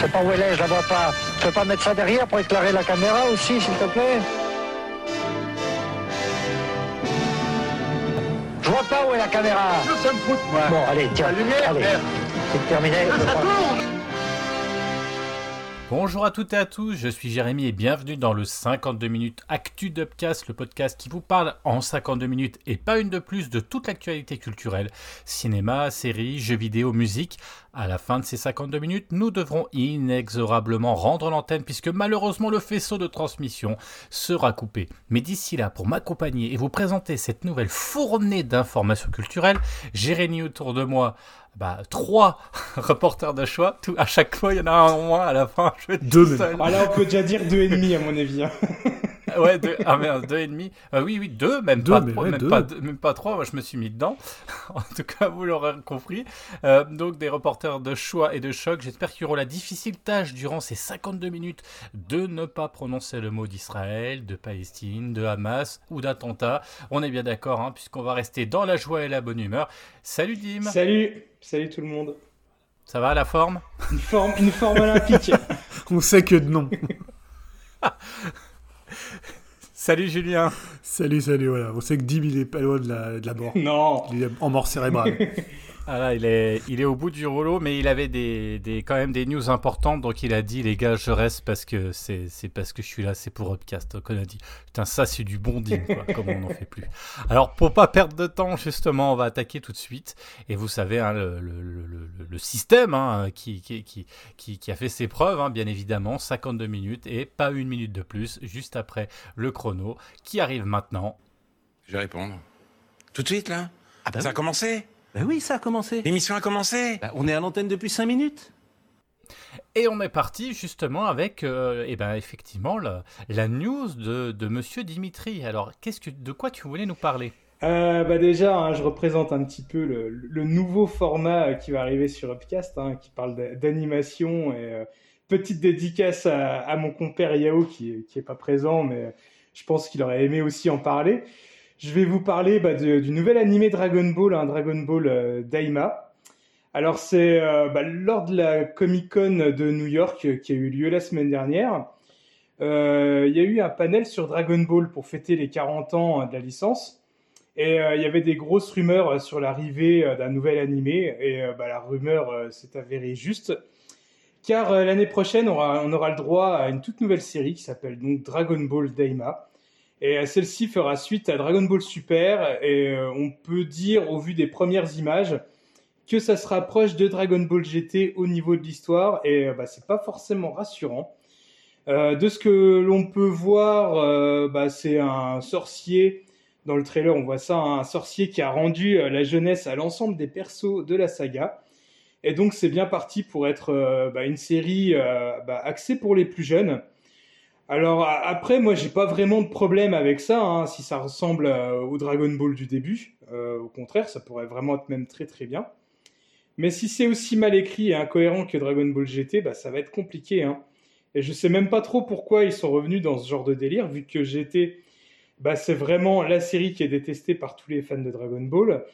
Je sais pas où elle est, je la vois pas. Tu peux pas mettre ça derrière pour éclairer la caméra aussi, s'il te plaît Je vois pas où est la caméra. Ça me fout. Bon, allez, tiens. La lumière, allez. C'est terminé. Ça tourne Bonjour à toutes et à tous, je suis Jérémy et bienvenue dans le 52 minutes Actu Dubcast, le podcast qui vous parle en 52 minutes et pas une de plus de toute l'actualité culturelle, cinéma, séries, jeux vidéo, musique. À la fin de ces 52 minutes, nous devrons inexorablement rendre l'antenne puisque malheureusement le faisceau de transmission sera coupé. Mais d'ici là, pour m'accompagner et vous présenter cette nouvelle fournée d'informations culturelles, réuni autour de moi bah, trois reporters de choix. Tout, à chaque fois, il y en a un en moins à la fin. Je vais être Deux seul. Ah là, on peut déjà dire deux et demi à mon avis. Ouais, deux, ah merde, deux et demi. Euh, oui, oui, deux, même Deux, pas trois, ouais, même, deux. pas, deux- même pas trois. Moi, je me suis mis dedans. en tout cas, vous l'aurez compris. Euh, donc, des reporters de choix et de choc. J'espère qu'ils auront la difficile tâche durant ces 52 minutes de ne pas prononcer le mot d'Israël, de Palestine, de Hamas ou d'attentat. On est bien d'accord, hein, puisqu'on va rester dans la joie et la bonne humeur. Salut Dim, Salut, salut tout le monde. ça va la forme? Une forme, une forme olympique. On sait que de non. Salut Julien. salut, salut, voilà. On sait que Dim, il est pas loin de la, de la mort. non. Il est en mort cérébrale. Ah là, il est, il est au bout du rouleau, mais il avait des, des, quand même des news importantes, donc il a dit, les gars, je reste parce que c'est, c'est parce que je suis là, c'est pour Upcast. Donc on a dit, putain, ça c'est du bon deal, quoi, comme on n'en fait plus. Alors pour pas perdre de temps, justement, on va attaquer tout de suite. Et vous savez, hein, le, le, le, le- le système hein, qui, qui, qui, qui, qui a fait ses preuves, hein, bien évidemment, 52 minutes et pas une minute de plus, juste après le chrono, qui arrive maintenant. Je vais répondre. Tout de suite, là? Ah bah Ça a oui. commencé? Bah oui, ça a commencé. L'émission a commencé Bah, on est à l'antenne depuis 5 minutes. Et on est parti justement avec, euh, eh ben, effectivement, la, la news de, de Monsieur Dimitri. Alors, qu'est-ce que, de quoi tu voulais nous parler? Euh, bah déjà, hein, je représente un petit peu le, le nouveau format qui va arriver sur Upcast, hein, qui parle d'a- d'animation et euh, petite dédicace à, à mon compère Yao qui, qui est pas présent, mais je pense qu'il aurait aimé aussi en parler. Je vais vous parler bah, du nouvel animé Dragon Ball, un Dragon Ball euh, Daima. Alors c'est euh, bah, lors de la Comic Con de New York euh, qui a eu lieu la semaine dernière. Il y a eu un panel sur Dragon Ball pour fêter les 40 ans euh, de la licence. Et il y avait des grosses rumeurs sur l'arrivée d'un nouvel animé. Et bah, la rumeur s'est avérée juste. Car l'année prochaine, on aura, on aura le droit à une toute nouvelle série qui s'appelle donc Dragon Ball Daima. Et celle-ci fera suite à Dragon Ball Super. Et euh, on peut dire, au vu des premières images, que ça se rapproche de Dragon Ball GT au niveau de l'histoire. Et euh, bah, c'est pas forcément rassurant. Euh, de ce que l'on peut voir, bah, c'est un sorcier dans le trailer, on voit ça, hein, un sorcier qui a rendu la jeunesse à l'ensemble des persos de la saga. Et donc c'est bien parti pour être bah, une série axée pour les plus jeunes. Alors après, moi j'ai pas vraiment de problème avec ça, hein, si ça ressemble euh, au Dragon Ball du début. Euh, au contraire, ça pourrait vraiment être même très très bien. Mais si c'est aussi mal écrit et incohérent que Dragon Ball GT, bah, ça va être compliqué. Hein. Et je sais même pas trop pourquoi ils sont revenus dans ce genre de délire, vu que GT bah, c'est vraiment la série qui est détestée par tous les fans de Dragon Ball.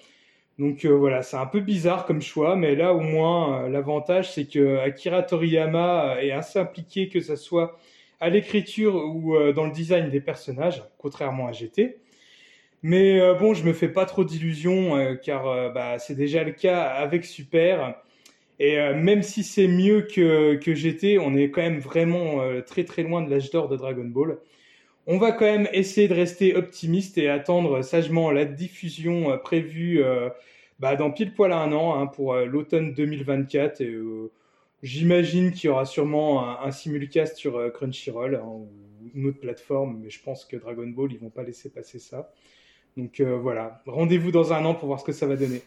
Donc euh, voilà, c'est un peu bizarre comme choix, mais là au moins l'avantage c'est que Akira Toriyama est assez impliqué que ce soit à l'écriture ou euh, dans le design des personnages, contrairement à GT. Mais euh, bon, je me fais pas trop d'illusions euh, car bah, c'est déjà le cas avec Super. Et même si c'est mieux que, que GT, on est quand même vraiment très très loin de l'âge d'or de Dragon Ball. On va quand même essayer de rester optimiste et attendre sagement la diffusion prévue bah, dans pile poil un an hein, pour l'automne 2024. Et, euh, J'imagine qu'il y aura sûrement un, simulcast sur euh, Crunchyroll ou une autre plateforme, mais je pense que Dragon Ball, ils vont pas laisser passer ça. Donc euh, voilà, rendez-vous dans un an pour voir ce que ça va donner.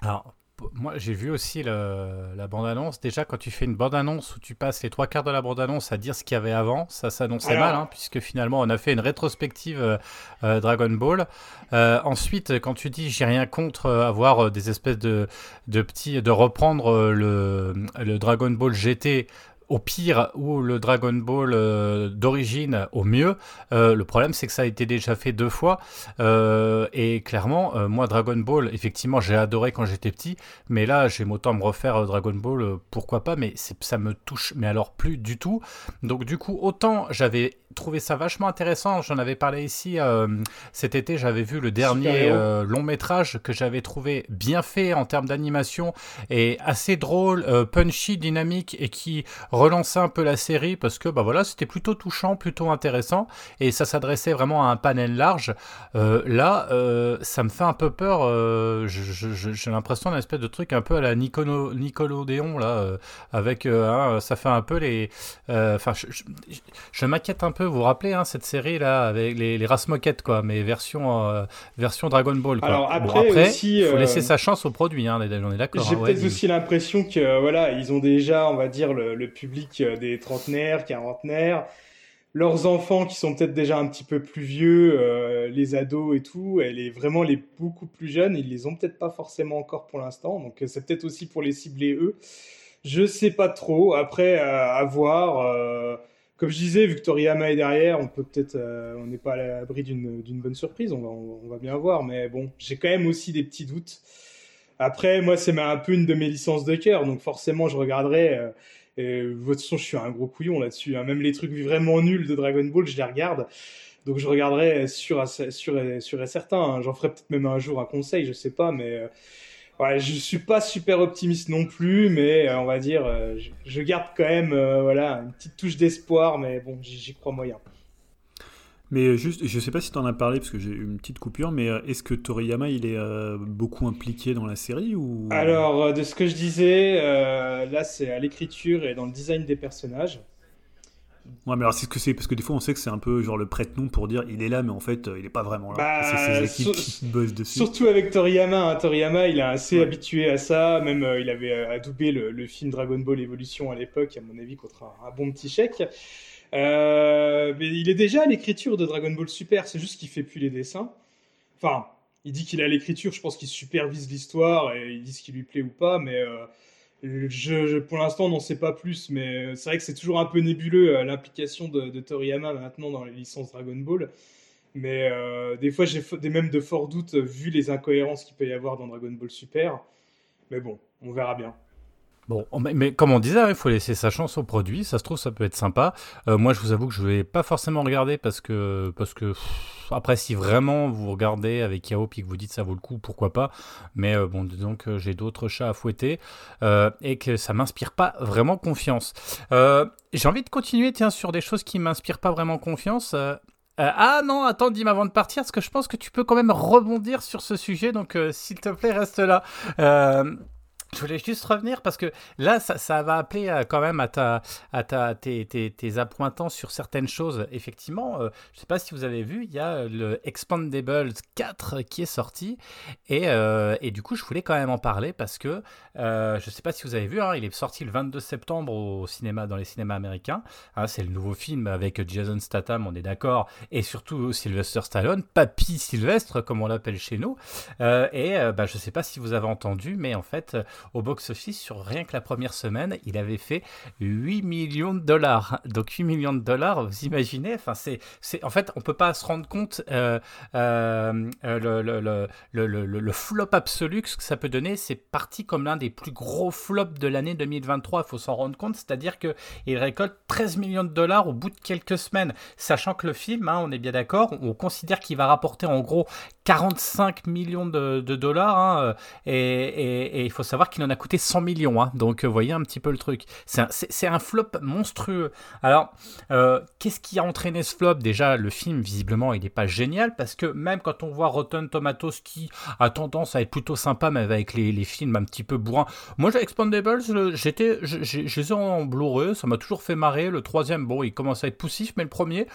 Alors, p- moi, j'ai vu aussi le- la bande-annonce. Déjà, quand tu fais une bande-annonce où tu passes les trois quarts de la bande-annonce à dire ce qu'il y avait avant, ça s'annonçait Alors- mal, hein, puisque finalement, on a fait une rétrospective euh, euh, Dragon Ball. Euh, ensuite, quand tu dis j'ai rien contre avoir des espèces de, de petits. de reprendre le, le Dragon Ball GT au pire ou le Dragon Ball euh, d'origine au mieux. Euh, le problème, c'est que ça a été déjà fait deux fois. Euh, et clairement, moi, Dragon Ball, effectivement, j'ai adoré quand j'étais petit. Mais là, j'aime autant me refaire Dragon Ball, pourquoi pas. Mais ça me touche, mais alors plus du tout. Donc, du coup, autant j'avais trouvé ça vachement intéressant. J'en avais parlé ici euh, cet été. J'avais vu le dernier euh, long métrage que j'avais trouvé bien fait en termes d'animation et assez drôle, euh, punchy, dynamique et qui relançait un peu la série parce que bah voilà, c'était plutôt touchant, plutôt intéressant et ça s'adressait vraiment à un panel large. Là, ça me fait un peu peur. J'ai l'impression d'un espèce de truc un peu à la Nicono, Nickelodeon là, avec hein, ça fait un peu les. Enfin, je- je m'inquiète un peu. Vous vous rappelez hein, cette série là avec les, les races moquettes quoi, mais version euh, version Dragon Ball. Quoi. Alors, Bon, après, après, aussi, faut euh, laisser sa chance au produit. Hein, on est d'accord. J'ai hein, peut-être aussi l'impression que euh, voilà, ils ont déjà, on va dire, le, le public des trentenaires, quarantenaires, leurs enfants qui sont peut-être déjà un petit peu plus vieux, euh, les ados et tout, et les vraiment les beaucoup plus jeunes, ils les ont peut-être pas forcément encore pour l'instant, donc c'est peut-être aussi pour les cibler eux. Je sais pas trop. Après, euh, à voir. euh, comme je disais, vu que Toriyama est derrière, on peut peut-être, euh, on n'est pas à l'abri d'une bonne surprise. On va, on va bien voir. Mais bon, j'ai quand même aussi des petits doutes. Après, moi, c'est un peu une de mes licences de cœur, donc forcément, je regarderai. euh, et de toute façon, je suis un gros couillon là-dessus. hein. Même les trucs vraiment nuls de Dragon Ball, je les regarde. Donc, je regarderai sûr, et- sûr et certain. hein. J'en ferai peut-être même un jour un conseil, je sais pas, mais. euh, Ouais, je suis pas super optimiste non plus, mais euh, on va dire, euh, je, je garde quand même euh, voilà, une petite touche d'espoir, mais bon, j'y crois moyen. Mais juste, je sais pas si tu en as parlé parce que j'ai eu une petite coupure, mais est-ce que Toriyama il est beaucoup impliqué dans la série ou? Alors, de ce que je disais, là c'est à l'écriture et dans le design des personnages. Ouais, mais alors c'est ce que c'est parce que des fois on sait que c'est un peu genre le prête-nom pour dire il est là, mais en fait euh, il est pas vraiment là. Bah, c'est ses équipes qui bossent dessus. Surtout avec Toriyama, hein. Toriyama il est assez Ouais. habitué à ça, même euh, il avait euh, adoubé le, le film Dragon Ball Evolution à l'époque, à mon avis, contre un, un bon petit chèque. Euh, mais il est déjà à l'écriture de Dragon Ball Super, c'est juste qu'il fait plus les dessins. Enfin, il dit qu'il est à l'écriture, je pense qu'il supervise l'histoire et il dit ce qui lui plaît ou pas, mais pour l'instant on n'en sait pas plus. Mais euh, c'est vrai que c'est toujours un peu nébuleux euh, l'implication de, Toriyama maintenant dans les licences Dragon Ball. Mais euh, des fois, j'ai même de forts doutes vu les incohérences qu'il peut y avoir dans Dragon Ball Super. Mais bon, on verra bien. Bon, on- mais, comme on disait, hein, il faut laisser sa chance au produit. Ça se trouve, ça peut être sympa. Euh, moi, je vous avoue que je vais pas forcément regarder parce que, parce que après, si vraiment vous regardez avec Yao puis que vous dites ça vaut le coup, pourquoi pas. Mais euh, bon, disons que j'ai d'autres chats à fouetter euh, et que ça m'inspire pas vraiment confiance. J'ai envie de continuer, tiens, sur des choses qui m'inspirent pas vraiment confiance. Ah non, attends, dis-moi avant de partir, parce que je pense que tu peux quand même rebondir sur ce sujet, donc s'il te plaît, reste là. Je voulais juste revenir parce que là, ça, va appeler euh, quand même à, ta, à ta, tes, tes, tes appointants sur certaines choses. Effectivement, euh, je ne sais pas si vous avez vu, il y a le Expandables 4 qui est sorti. Et, euh, et du coup, je voulais quand même en parler parce que je ne sais pas si vous avez vu, hein, il est sorti le 22 septembre au cinéma, dans les cinémas américains. Hein, C'est le nouveau film avec Jason Statham, on est d'accord, et surtout Sylvester Stallone, Papy Sylvestre, comme on l'appelle chez nous. Et bah, je ne sais pas si vous avez entendu, mais en fait, au box-office, sur rien que la première semaine, il avait fait 8 millions de dollars. Donc 8 millions de dollars, vous imaginez? Enfin, c'est, c'est, En fait, on peut pas se rendre compte euh, euh, euh, le, le, le, le, flop absolu que ça peut donner. C'est parti comme l'un des plus gros flops de l'année 2023, il faut s'en rendre compte. C'est-à-dire qu'il récolte 13 millions de dollars au bout de quelques semaines. Sachant que le film, hein, on est bien d'accord, on considère qu'il va rapporter en gros 45 millions de, dollars. hein, et- et il faut savoir qu'il en a coûté 100 millions. hein. donc, vous voyez un petit peu le truc. C'est un, flop monstrueux. Alors, euh, qu'est-ce qui a entraîné ce flop? Déjà, le film, visiblement, il n'est pas génial parce que même quand on voit Rotten Tomatoes qui a tendance à être plutôt sympa, mais avec les, films un petit peu bourrins. Moi, j'ai Expandables, le- j'étais, je je- je les ai en Blu-ray, ça m'a toujours fait marrer. Le troisième, bon, il commence à être poussif, mais le premier,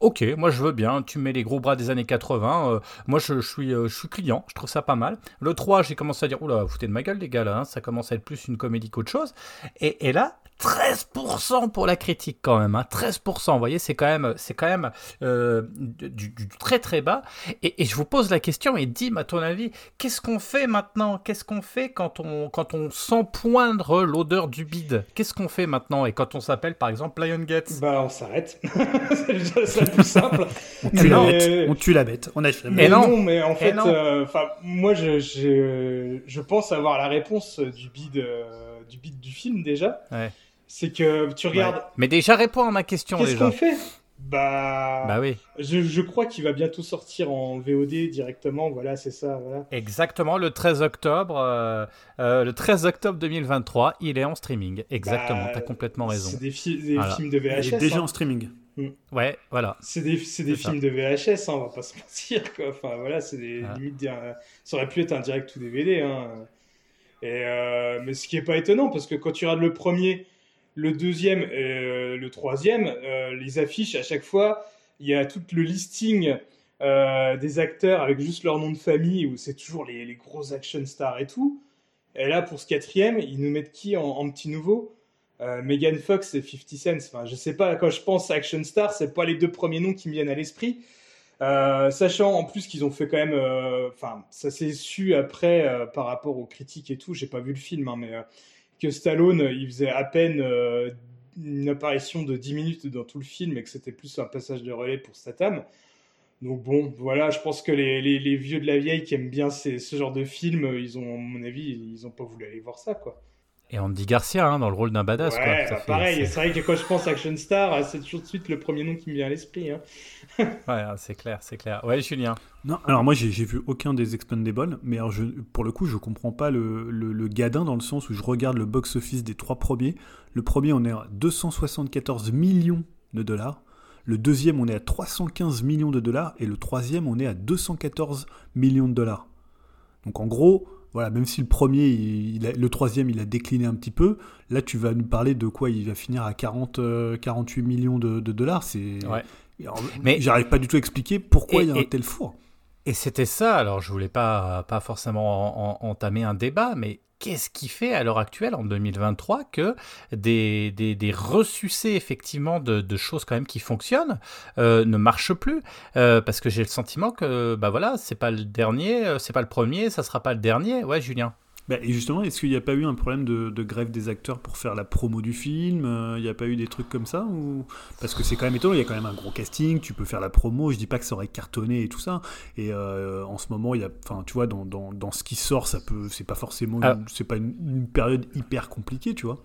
Ok, moi je veux bien. Tu mets les gros bras des années 80. euh, moi je, suis, euh, je suis client. Je trouve ça pas mal. Le 3, j'ai commencé à dire Oula, foutez de ma gueule, les gars, là. hein, ça commence à être plus une comédie qu'autre chose. Et, et là, 13% pour la critique quand même. Hein, 13%. Vous voyez, c'est quand même, c'est quand même euh, du, du- du très très bas. Et, et je vous pose la question et Dim, à ton avis, qu'est-ce qu'on fait maintenant? Qu'est-ce qu'on fait quand on, quand on sent poindre l'odeur du bide? Qu'est-ce qu'on fait maintenant? Et quand on s'appelle par exemple Lion Gates Bah, on s'arrête. plus simple. On tue la Mais- bête. On tue la bête. On achète. Mais Et non. non. mais en fait, non. euh, enfin, moi, je, je, je pense avoir la réponse du bid, euh, du bid du film déjà. Ouais. C'est que tu regardes. Mais déjà, réponds à ma question Qu'est-ce déjà. qu'on fait? Bah, Bah oui, je, je crois qu'il va bientôt sortir en VOD directement. Voilà, c'est ça. Voilà. exactement. Le 13 octobre, euh, euh, le 13 octobre 2023, il est en streaming. Exactement, Bah, t'as complètement raison. C'est des, fi- des Voilà. films de Il est VHS. déjà hein. en streaming. Ouais, voilà. C'est des, c'est des films de VHS, hein, on va pas se mentir. Quoi. Enfin, voilà, c'est des Ah. limites. Ça aurait pu être un direct ou DVD. Hein. Et, euh, mais ce qui est pas étonnant, parce que quand tu regardes le premier, le deuxième et euh, le troisième, euh, les affiches, à chaque fois, il y a tout le listing des acteurs avec juste leur nom de famille, où c'est toujours les, les gros action stars et tout. Et là, pour ce quatrième, ils nous mettent qui en, en petit nouveau? Euh, Megan Fox et 50 Cent. Enfin, je sais pas, quand je pense à Action Star, c'est pas les deux premiers noms qui me viennent à l'esprit. Euh, sachant en plus qu'ils ont fait quand même, euh, enfin, ça s'est su après par rapport aux critiques et tout. J'ai pas vu le film, hein, mais que Stallone, il faisait à peine une apparition de 10 minutes dans tout le film et que c'était plus un passage de relais pour Statham. Donc bon, voilà, je pense que les, vieux de la vieille qui aiment bien ce genre de film, ils ont, à mon avis, ils ont pas voulu aller voir ça, quoi. Et Andy Garcia hein, dans le rôle d'un badass. quoi. Ouais, Ça bah, fait- pareil, c'est- c'est vrai que quand je pense à Action Star, c'est toujours de suite le premier nom qui me vient à l'esprit. Hein. Ouais, c'est clair, c'est clair. Ouais, Julien. Non, alors moi j'ai j'ai vu aucun des Expendables, mais alors je, pour le coup je comprends pas le, le, le gadin dans le sens où je regarde le box-office des trois premiers. Le premier on est à 274 millions de dollars, le deuxième on est à 315 millions de dollars et le troisième on est à 214 millions de dollars. Donc en gros, voilà, même si le premier, il, il a- le troisième il a décliné un petit peu, là tu vas nous parler de quoi il va finir à 40, euh, 48 millions de, de dollars. C'est Ouais. Mais- j'arrive pas du tout à expliquer pourquoi Et- il y a un et- tel four. Et c'était ça, alors je voulais pas, pas forcément en- en- entamer un débat, mais qu'est-ce qui fait à l'heure actuelle, en 2023, que des, ressucés effectivement de, de choses quand même qui fonctionnent euh, ne marchent plus Euh, Parce que j'ai le sentiment que, bah voilà, c'est pas le dernier, euh, c'est pas le premier, ça sera pas le dernier. Ouais, Julien. Bah, et justement, est-ce qu'il n'y a pas eu un problème de, de grève des acteurs pour faire la promo du film Euh, Il n'y a pas eu des trucs comme ça ou... Parce que c'est quand même étonnant, il y a quand même un gros casting, tu peux faire la promo, je dis pas que ça aurait cartonné et tout ça. Et euh, en ce moment, il y a, enfin, tu vois, dans, dans, dans ce qui sort, ça peut, c'est pas forcément, Ah. c'est pas une, une période hyper compliquée, tu vois.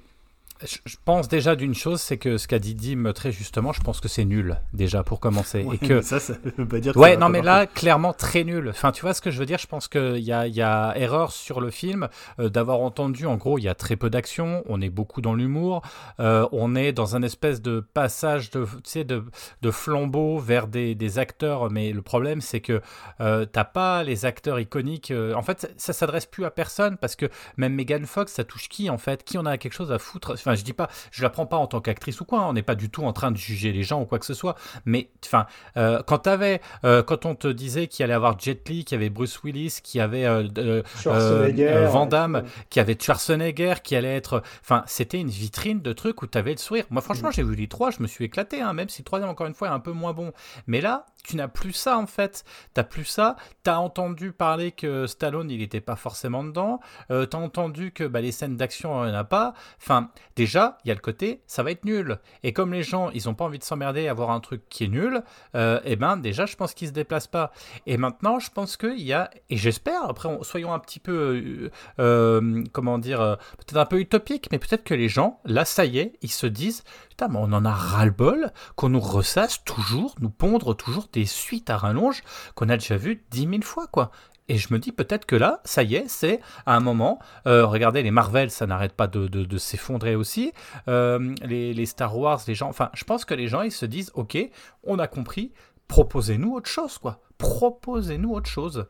Je pense déjà d'une chose, c'est que ce qu'a dit Dim très justement, je pense que c'est nul déjà pour commencer. Ouais, et que ça, ça veut pas dire que Ouais, non, mais là, clairement, très nul. Enfin, tu vois ce que je veux dire? Je pense qu'il y a, y a erreur sur le film euh, d'avoir entendu, en gros, il y a très peu d'action, on est beaucoup dans l'humour, euh, on est dans un espèce de passage de, de, de flambeau vers des, des acteurs, mais le problème, c'est que euh, t'as pas les acteurs iconiques. euh, en fait, ça, ça s'adresse plus à personne parce que même Megan Fox, ça touche qui, en fait? Qui en a quelque chose à foutre? Enfin, je dis pas, je la prends pas en tant qu'actrice ou quoi, hein, on n'est pas du tout en train de juger les gens ou quoi que ce soit, mais enfin, euh, quand t'avais, euh, quand on te disait qu'il allait avoir Jet Li, qu'il y avait Bruce Willis, qu'il y avait euh, euh, Van Damme, qu'il y avait Schwarzenegger, qui allait être, enfin, c'était une vitrine de trucs où t'avais le sourire. Moi, franchement, j'ai vu les trois, je me suis éclaté, hein, même si le troisième, encore une fois, est un peu moins bon. Mais là, tu n'as plus ça en fait. T'as plus ça. T'as entendu parler que Stallone, il n'était pas forcément dedans. Euh, T'as entendu que bah, les scènes d'action, il n'y en a pas. Enfin, déjà, il y a le côté, ça va être nul. Et comme les gens, ils n'ont pas envie de s'emmerder à avoir un truc qui est nul, euh, eh ben déjà, je pense qu'ils se déplacent pas. Et maintenant, je pense qu'il y a, et j'espère, après, on- soyons un petit peu, euh, euh, comment dire, euh, peut-être un peu utopique, mais peut-être que les gens, là, ça y est, ils se disent, putain, mais on en a ras-le-bol qu'on nous ressasse toujours, nous pondre toujours des suites à rallonge qu'on a déjà vues dix mille fois, quoi. Et je me dis peut-être que là, ça y est, c'est à un moment. euh, regardez, les Marvel, ça n'arrête pas de, de- s'effondrer aussi. Euh, les, les Star Wars, les gens. Enfin, je pense que les gens, ils se disent Ok, on a compris, proposez-nous autre chose, quoi. Proposez-nous autre chose.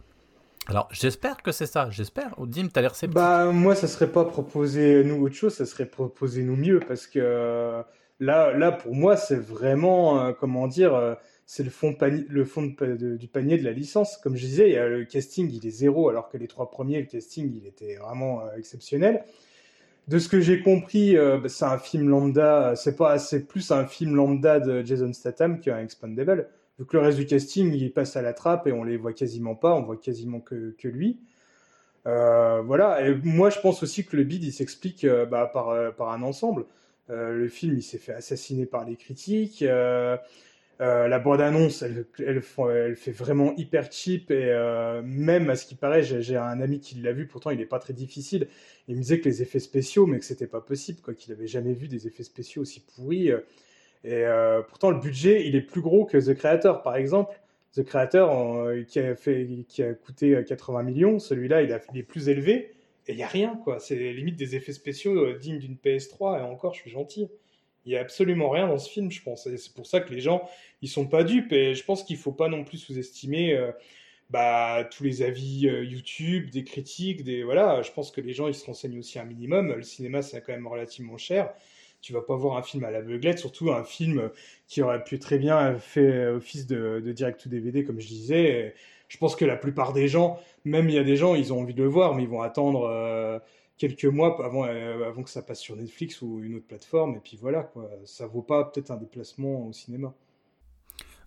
Alors, j'espère que c'est ça, j'espère. Dim, t'as l'air sceptique. Bah, moi, ça serait pas proposer nous autre chose, ça serait proposer nous mieux parce que, Là, là pour moi, c'est vraiment, euh, comment dire, euh, c'est le fond, le fond du panier de la licence. Comme je disais, le casting, il est zéro, alors que les trois premiers, le casting, il était vraiment exceptionnel. De ce que j'ai compris, bah, c'est un film lambda, c'est pas, plus un film lambda de Jason Statham qu'un Expandable. Vu que le reste du casting, il passe à la trappe et on les voit quasiment pas, on voit quasiment que, que lui. Euh, voilà, et moi je pense aussi que le bid il s'explique euh, bah, par, euh, par un ensemble. le film il s'est fait assassiner par les critiques. La bande-annonce, elle, elle, fait vraiment hyper cheap et même à ce qui paraît, j'ai un ami qui l'a vu, pourtant il n'est pas très difficile. Il me disait que les effets spéciaux, mais que c'était pas possible, quoi, qu'il avait jamais vu des effets spéciaux aussi pourris. Et pourtant le budget, il est plus gros que The Creator, par exemple. The Creator, euh, qui, a coûté 80 euh, millions, celui-là, il, est plus élevé, et il n'y a rien, quoi. C'est limite des effets spéciaux euh, dignes d'une PS3, et encore, je suis gentil. Il n'y a absolument rien dans ce film, je pense. C'est pour ça que les gens, ils sont pas dupes, et je pense qu'il faut pas non plus sous-estimer bah, tous les avis YouTube, des critiques, des voilà. Je pense que les gens, ils se renseignent aussi un minimum. Le cinéma, c'est quand même relativement cher tu vas pas voir un film à l'aveuglette, surtout un film qui aurait pu très bien faire office de, direct to DVD, comme je disais. je pense que la plupart des gens, même il y a des gens, ils ont envie de le voir, mais ils vont attendre euh, quelques mois avant, euh, avant que ça passe sur Netflix ou une autre plateforme. Et puis voilà, quoi. ça vaut pas peut-être un déplacement au cinéma.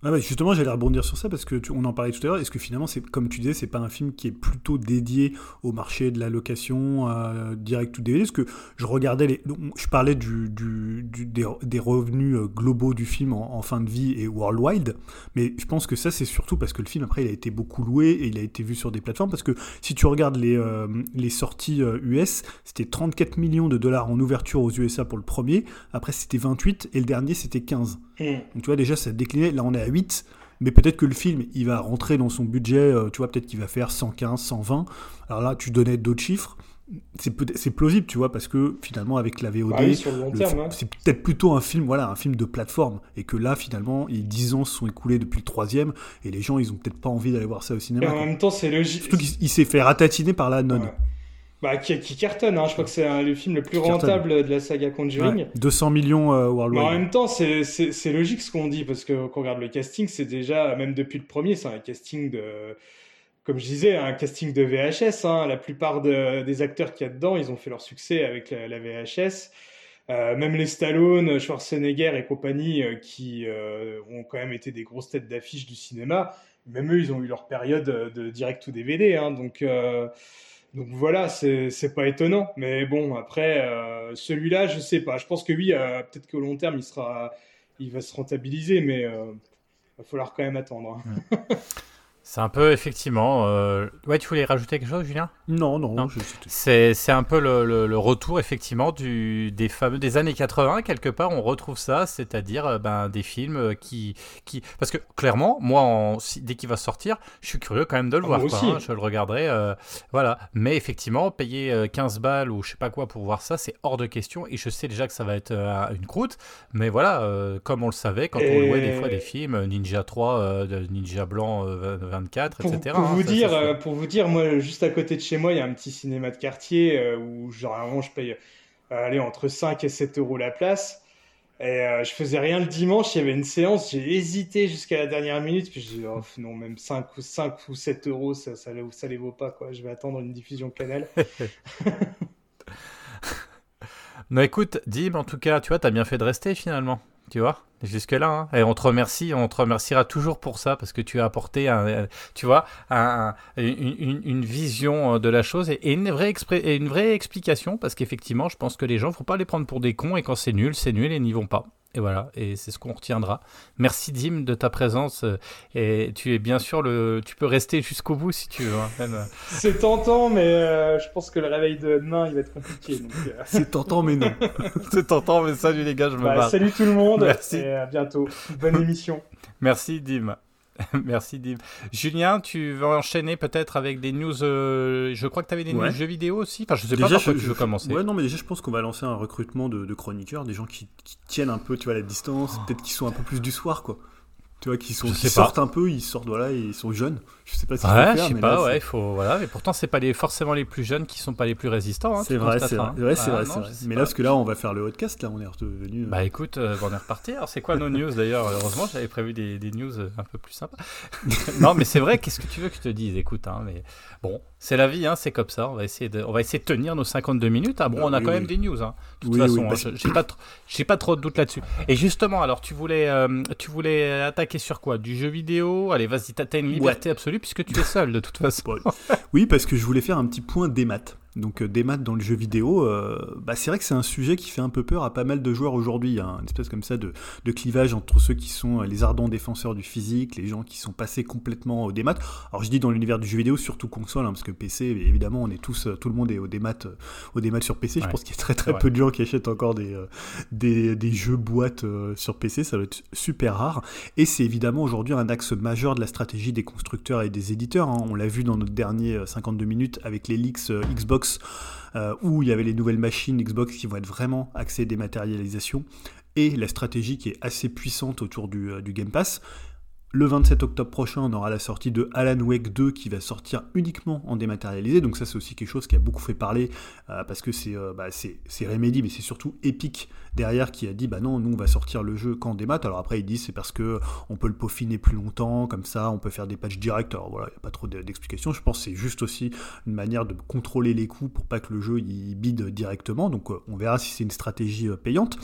Ah bah, justement, j'allais rebondir sur ça parce que on en parlait tout à l'heure. Est-ce que finalement, c'est comme tu disais, c'est pas un film qui est plutôt dédié au marché de la location euh, direct ou DVD Parce que je regardais les, je parlais du, du, des, revenus euh, globaux du film en, fin de vie et worldwide, mais je pense que ça c'est surtout parce que le film après il a été beaucoup loué et il a été vu sur des plateformes. Parce que si tu regardes les, euh, les sorties US, c'était 34 millions de dollars en ouverture aux USA pour le premier. Après c'était 28 et le dernier c'était 15. Mm. Donc tu vois déjà ça a décliné. Là on est à 8, mais peut-être que le film, il va rentrer dans son budget, euh, tu vois, peut-être qu'il va faire 115, 120. Alors là, tu donnais d'autres chiffres. C'est plausible, tu vois, parce que finalement, avec la VOD, bah hein. c'est peut-être plutôt un film, voilà, un film de plateforme. Et que là, finalement, les 10 ans se sont écoulés depuis le troisième, et les gens, ils ont peut-être pas envie d'aller voir ça au cinéma. en même temps, c'est logique. Surtout qu'il s'est fait ratatiner par la nonne. Bah, qui, cartonne, hein. je crois que c'est le film le plus rentable de la saga Conjuring. 200 millions euh, worldwide. en même temps, c'est logique ce qu'on dit, parce que quand on regarde le casting, c'est déjà, même depuis le premier, c'est un casting de, comme je disais, un casting de VHS. Hein. La plupart des acteurs qu'il y a dedans, ils ont fait leur succès avec la, VHS. Euh, même les Stallone, Schwarzenegger et compagnie, euh, qui ont quand même été des grosses têtes d'affiche du cinéma, même eux, ils ont eu leur période de direct ou DVD. Hein. donc donc voilà, c'est pas étonnant. Mais bon, après, euh, celui-là, je sais pas. Je pense que oui, euh, peut-être qu'au long terme, il, sera, il va se rentabiliser, mais il euh, va falloir quand même attendre. Hein. C'est un peu, effectivement. Euh... Ouais, tu voulais rajouter quelque chose, Julien? Non, non. C'est, c'est un peu le, le, retour, effectivement, du, des fameux des années 80. Quelque part, on retrouve ça, c'est-à-dire euh, ben, des films euh, qui, qui. Parce que, clairement, moi, en... dès qu'il va sortir, je suis curieux quand même de le ah, voir. Quoi, hein. je le regarderai. Euh, voilà. Mais effectivement, payer 15 balles ou je sais pas quoi pour voir ça, c'est hors de question. Et je sais déjà que ça va être une croûte. Mais voilà, comme on le savait, quand on louait des fois des films, Ninja 3, Ninja Blanc pour, etc. Pour, vous dire, euh, pour vous dire, moi, juste à côté de chez moi, il y a un petit cinéma de quartier euh, où, généralement, je paye euh, aller entre 5 et 7 euros la place. Et je faisais rien le dimanche, il y avait une séance, j'ai hésité jusqu'à la dernière minute, puis je dis, oh, non, même 5 ou, 5 ou 7 euros, ça, ça, ça, les vaut pas, quoi. Je vais attendre une diffusion canal. non, écoute, Dim, en tout cas, tu vois, t'as bien fait de rester finalement, tu vois jusque-là. Hein. Et on te remercie, on te remerciera toujours pour ça, parce que tu as apporté, un, tu vois, un, une, vision euh, de la chose et, une, vraie et une vraie explication, parce qu'effectivement, je pense que les gens ne faut pas les prendre pour des cons, et quand c'est nul, c'est nul et n'y vont pas. Et voilà, et c'est ce qu'on retiendra. Merci Dim de ta présence. Euh, et tu es bien sûr le. Tu peux rester jusqu'au bout si tu veux. Hein, euh. C'est tentant, mais euh, je pense que le réveil de demain, il va être compliqué. c'est tentant, mais non. c'est tentant, mais salut les gars, je me bah, Salut tout le monde. Merci. Et à bientôt. Bonne émission. Merci Dim. Merci Dim. Julien, tu vas enchaîner peut-être avec des news. Euh, je crois que tu avais des news jeux vidéo aussi. Enfin, je sais pas par je, tu veux commencer. Ouais, non, mais déjà, je pense qu'on va lancer un recrutement de, chroniqueurs, des gens qui, tiennent un peu, tu vois, la distance, oh. peut-être qui sont un peu plus du soir, quoi. Tu vois, qui, sont, sortent un peu, ils sortent, voilà, ils sont jeunes. Je sais pas si Ouais, je sais mais pas, là, ouais, faut voilà, mais pourtant c'est pas les forcément les plus jeunes qui sont pas les plus résistants. hein, C'est vrai, c'est vrai. hein. Ouais, c'est Ah, vrai, non, Mais là, parce que là, on va faire le podcast, là, on est revenu. euh, Bah écoute, euh, on est reparti. Alors c'est quoi nos news d'ailleurs? Heureusement, j'avais prévu des, des news euh, un peu plus sympas. non, mais c'est vrai. Qu'est-ce que tu veux que je te dise? Écoute, hein, mais bon, c'est la vie, hein, c'est comme ça. On va essayer de, on va essayer de tenir nos 52 minutes. Ah bon, Ah, on a oui, quand oui. même des news. Hein, de toute Oui, façon, hein, bah, je- j'ai pas, trop- j'ai pas trop de doute là-dessus. Et justement, alors tu voulais, euh, tu voulais attaquer sur quoi? Du jeu vidéo? Allez, vas-y, t'as une liberté absolue puisque tu es seul de toute façon. Oui, parce que je voulais faire un petit point des maths. Donc euh, des maths dans le jeu vidéo, euh, bah, c'est vrai que c'est un sujet qui fait un peu peur à pas mal de joueurs aujourd'hui. Il y a une espèce comme ça de, de clivage entre ceux qui sont euh, les ardents défenseurs du physique, les gens qui sont passés complètement au démat. Alors je dis dans l'univers du jeu vidéo, surtout console, hein, parce que PC, évidemment, on est tous, euh, tout le monde est au démat, au démat sur PC. Je pense qu'il y a très très peu de gens qui achètent encore des, euh, des, des jeux boîtes euh, sur PC, ça va être super rare. Et c'est évidemment aujourd'hui un axe majeur de la stratégie des constructeurs et des éditeurs. hein. On l'a vu dans notre dernier euh, 52 minutes avec les leaks euh, Euh, où il y avait les nouvelles machines Xbox qui vont être vraiment axées dématérialisation, et la stratégie qui est assez puissante autour du, euh, du Game Pass. Le 27 octobre prochain, on aura la sortie de Alan Wake 2 qui va sortir uniquement en dématérialisé. Donc ça, c'est aussi quelque chose qui a beaucoup fait parler euh, parce que c'est euh, bah, Remedy, mais c'est surtout Epic derrière qui a dit bah non, nous on va sortir le jeu qu'en démat. Alors après, ils disent c'est parce que on peut le peaufiner plus longtemps, comme ça, on peut faire des patchs directs. Alors voilà, il n'y a pas trop de- d'explications. Je pense que c'est juste aussi une manière de contrôler les coûts pour pas que le jeu il bide directement. Donc euh, on verra si c'est une stratégie euh, payante.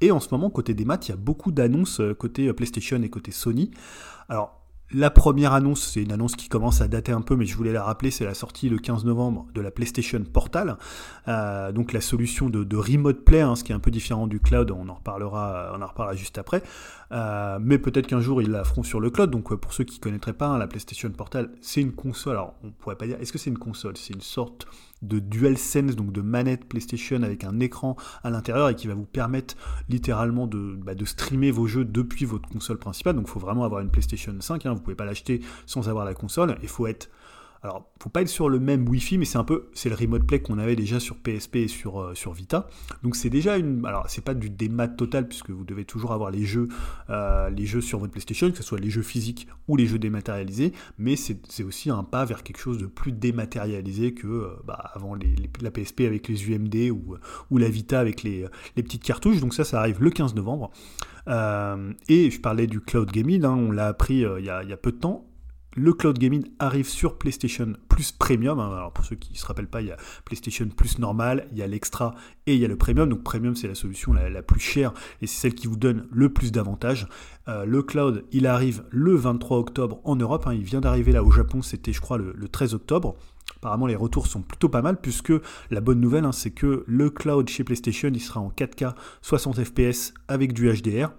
Et en ce moment, côté des maths, il y a beaucoup d'annonces euh, côté euh, PlayStation et côté Sony. Alors, la première annonce, c'est une annonce qui commence à dater un peu, mais je voulais la rappeler, c'est la sortie le 15 novembre de la PlayStation Portal, Euh, donc la solution de, remote play, hein, ce qui est un peu différent du cloud, on en reparlera, on en reparlera juste après. Mais peut-être qu'un jour ils la feront sur le cloud. Donc pour ceux qui connaîtraient pas, hein, la PlayStation Portal, c'est une console. Alors on pourrait pas dire, est-ce que c'est une console? C'est une sorte de DualSense, donc de manette PlayStation avec un écran à l'intérieur et qui va vous permettre littéralement de, bah, de streamer vos jeux depuis votre console principale. Donc il faut vraiment avoir une PlayStation 5. Hein, vous pouvez pas l'acheter sans avoir la console. Il faut être alors, faut pas être sur le même Wi-Fi, mais c'est un peu, c'est le remote play qu'on avait déjà sur PSP et sur, euh, sur Vita. Donc c'est déjà une, alors c'est pas du démat total puisque vous devez toujours avoir les jeux, euh, sur votre PlayStation, que ce soit les jeux physiques ou les jeux dématérialisés, mais c'est aussi un pas vers quelque chose de plus dématérialisé que euh, bah, avant la PSP avec les UMD ou, la Vita avec les, petites cartouches. Donc ça, ça arrive le 15 novembre. Et je parlais du cloud gaming, hein, on l'a appris il y, a, il y a peu de temps. Le cloud gaming arrive sur PlayStation Plus Premium. hein. Alors pour ceux qui ne se rappellent pas, il y a PlayStation Plus normal, il y a l'extra et il y a le Premium. Donc Premium c'est la solution la, plus chère et c'est celle qui vous donne le plus d'avantages. Euh, le cloud, il arrive le 23 octobre en Europe. hein. Il vient d'arriver là au Japon, c'était je crois le 13 octobre. Apparemment les retours sont plutôt pas mal puisque la bonne nouvelle hein, c'est que le cloud chez PlayStation il sera en 4K 60 FPS avec du HDR.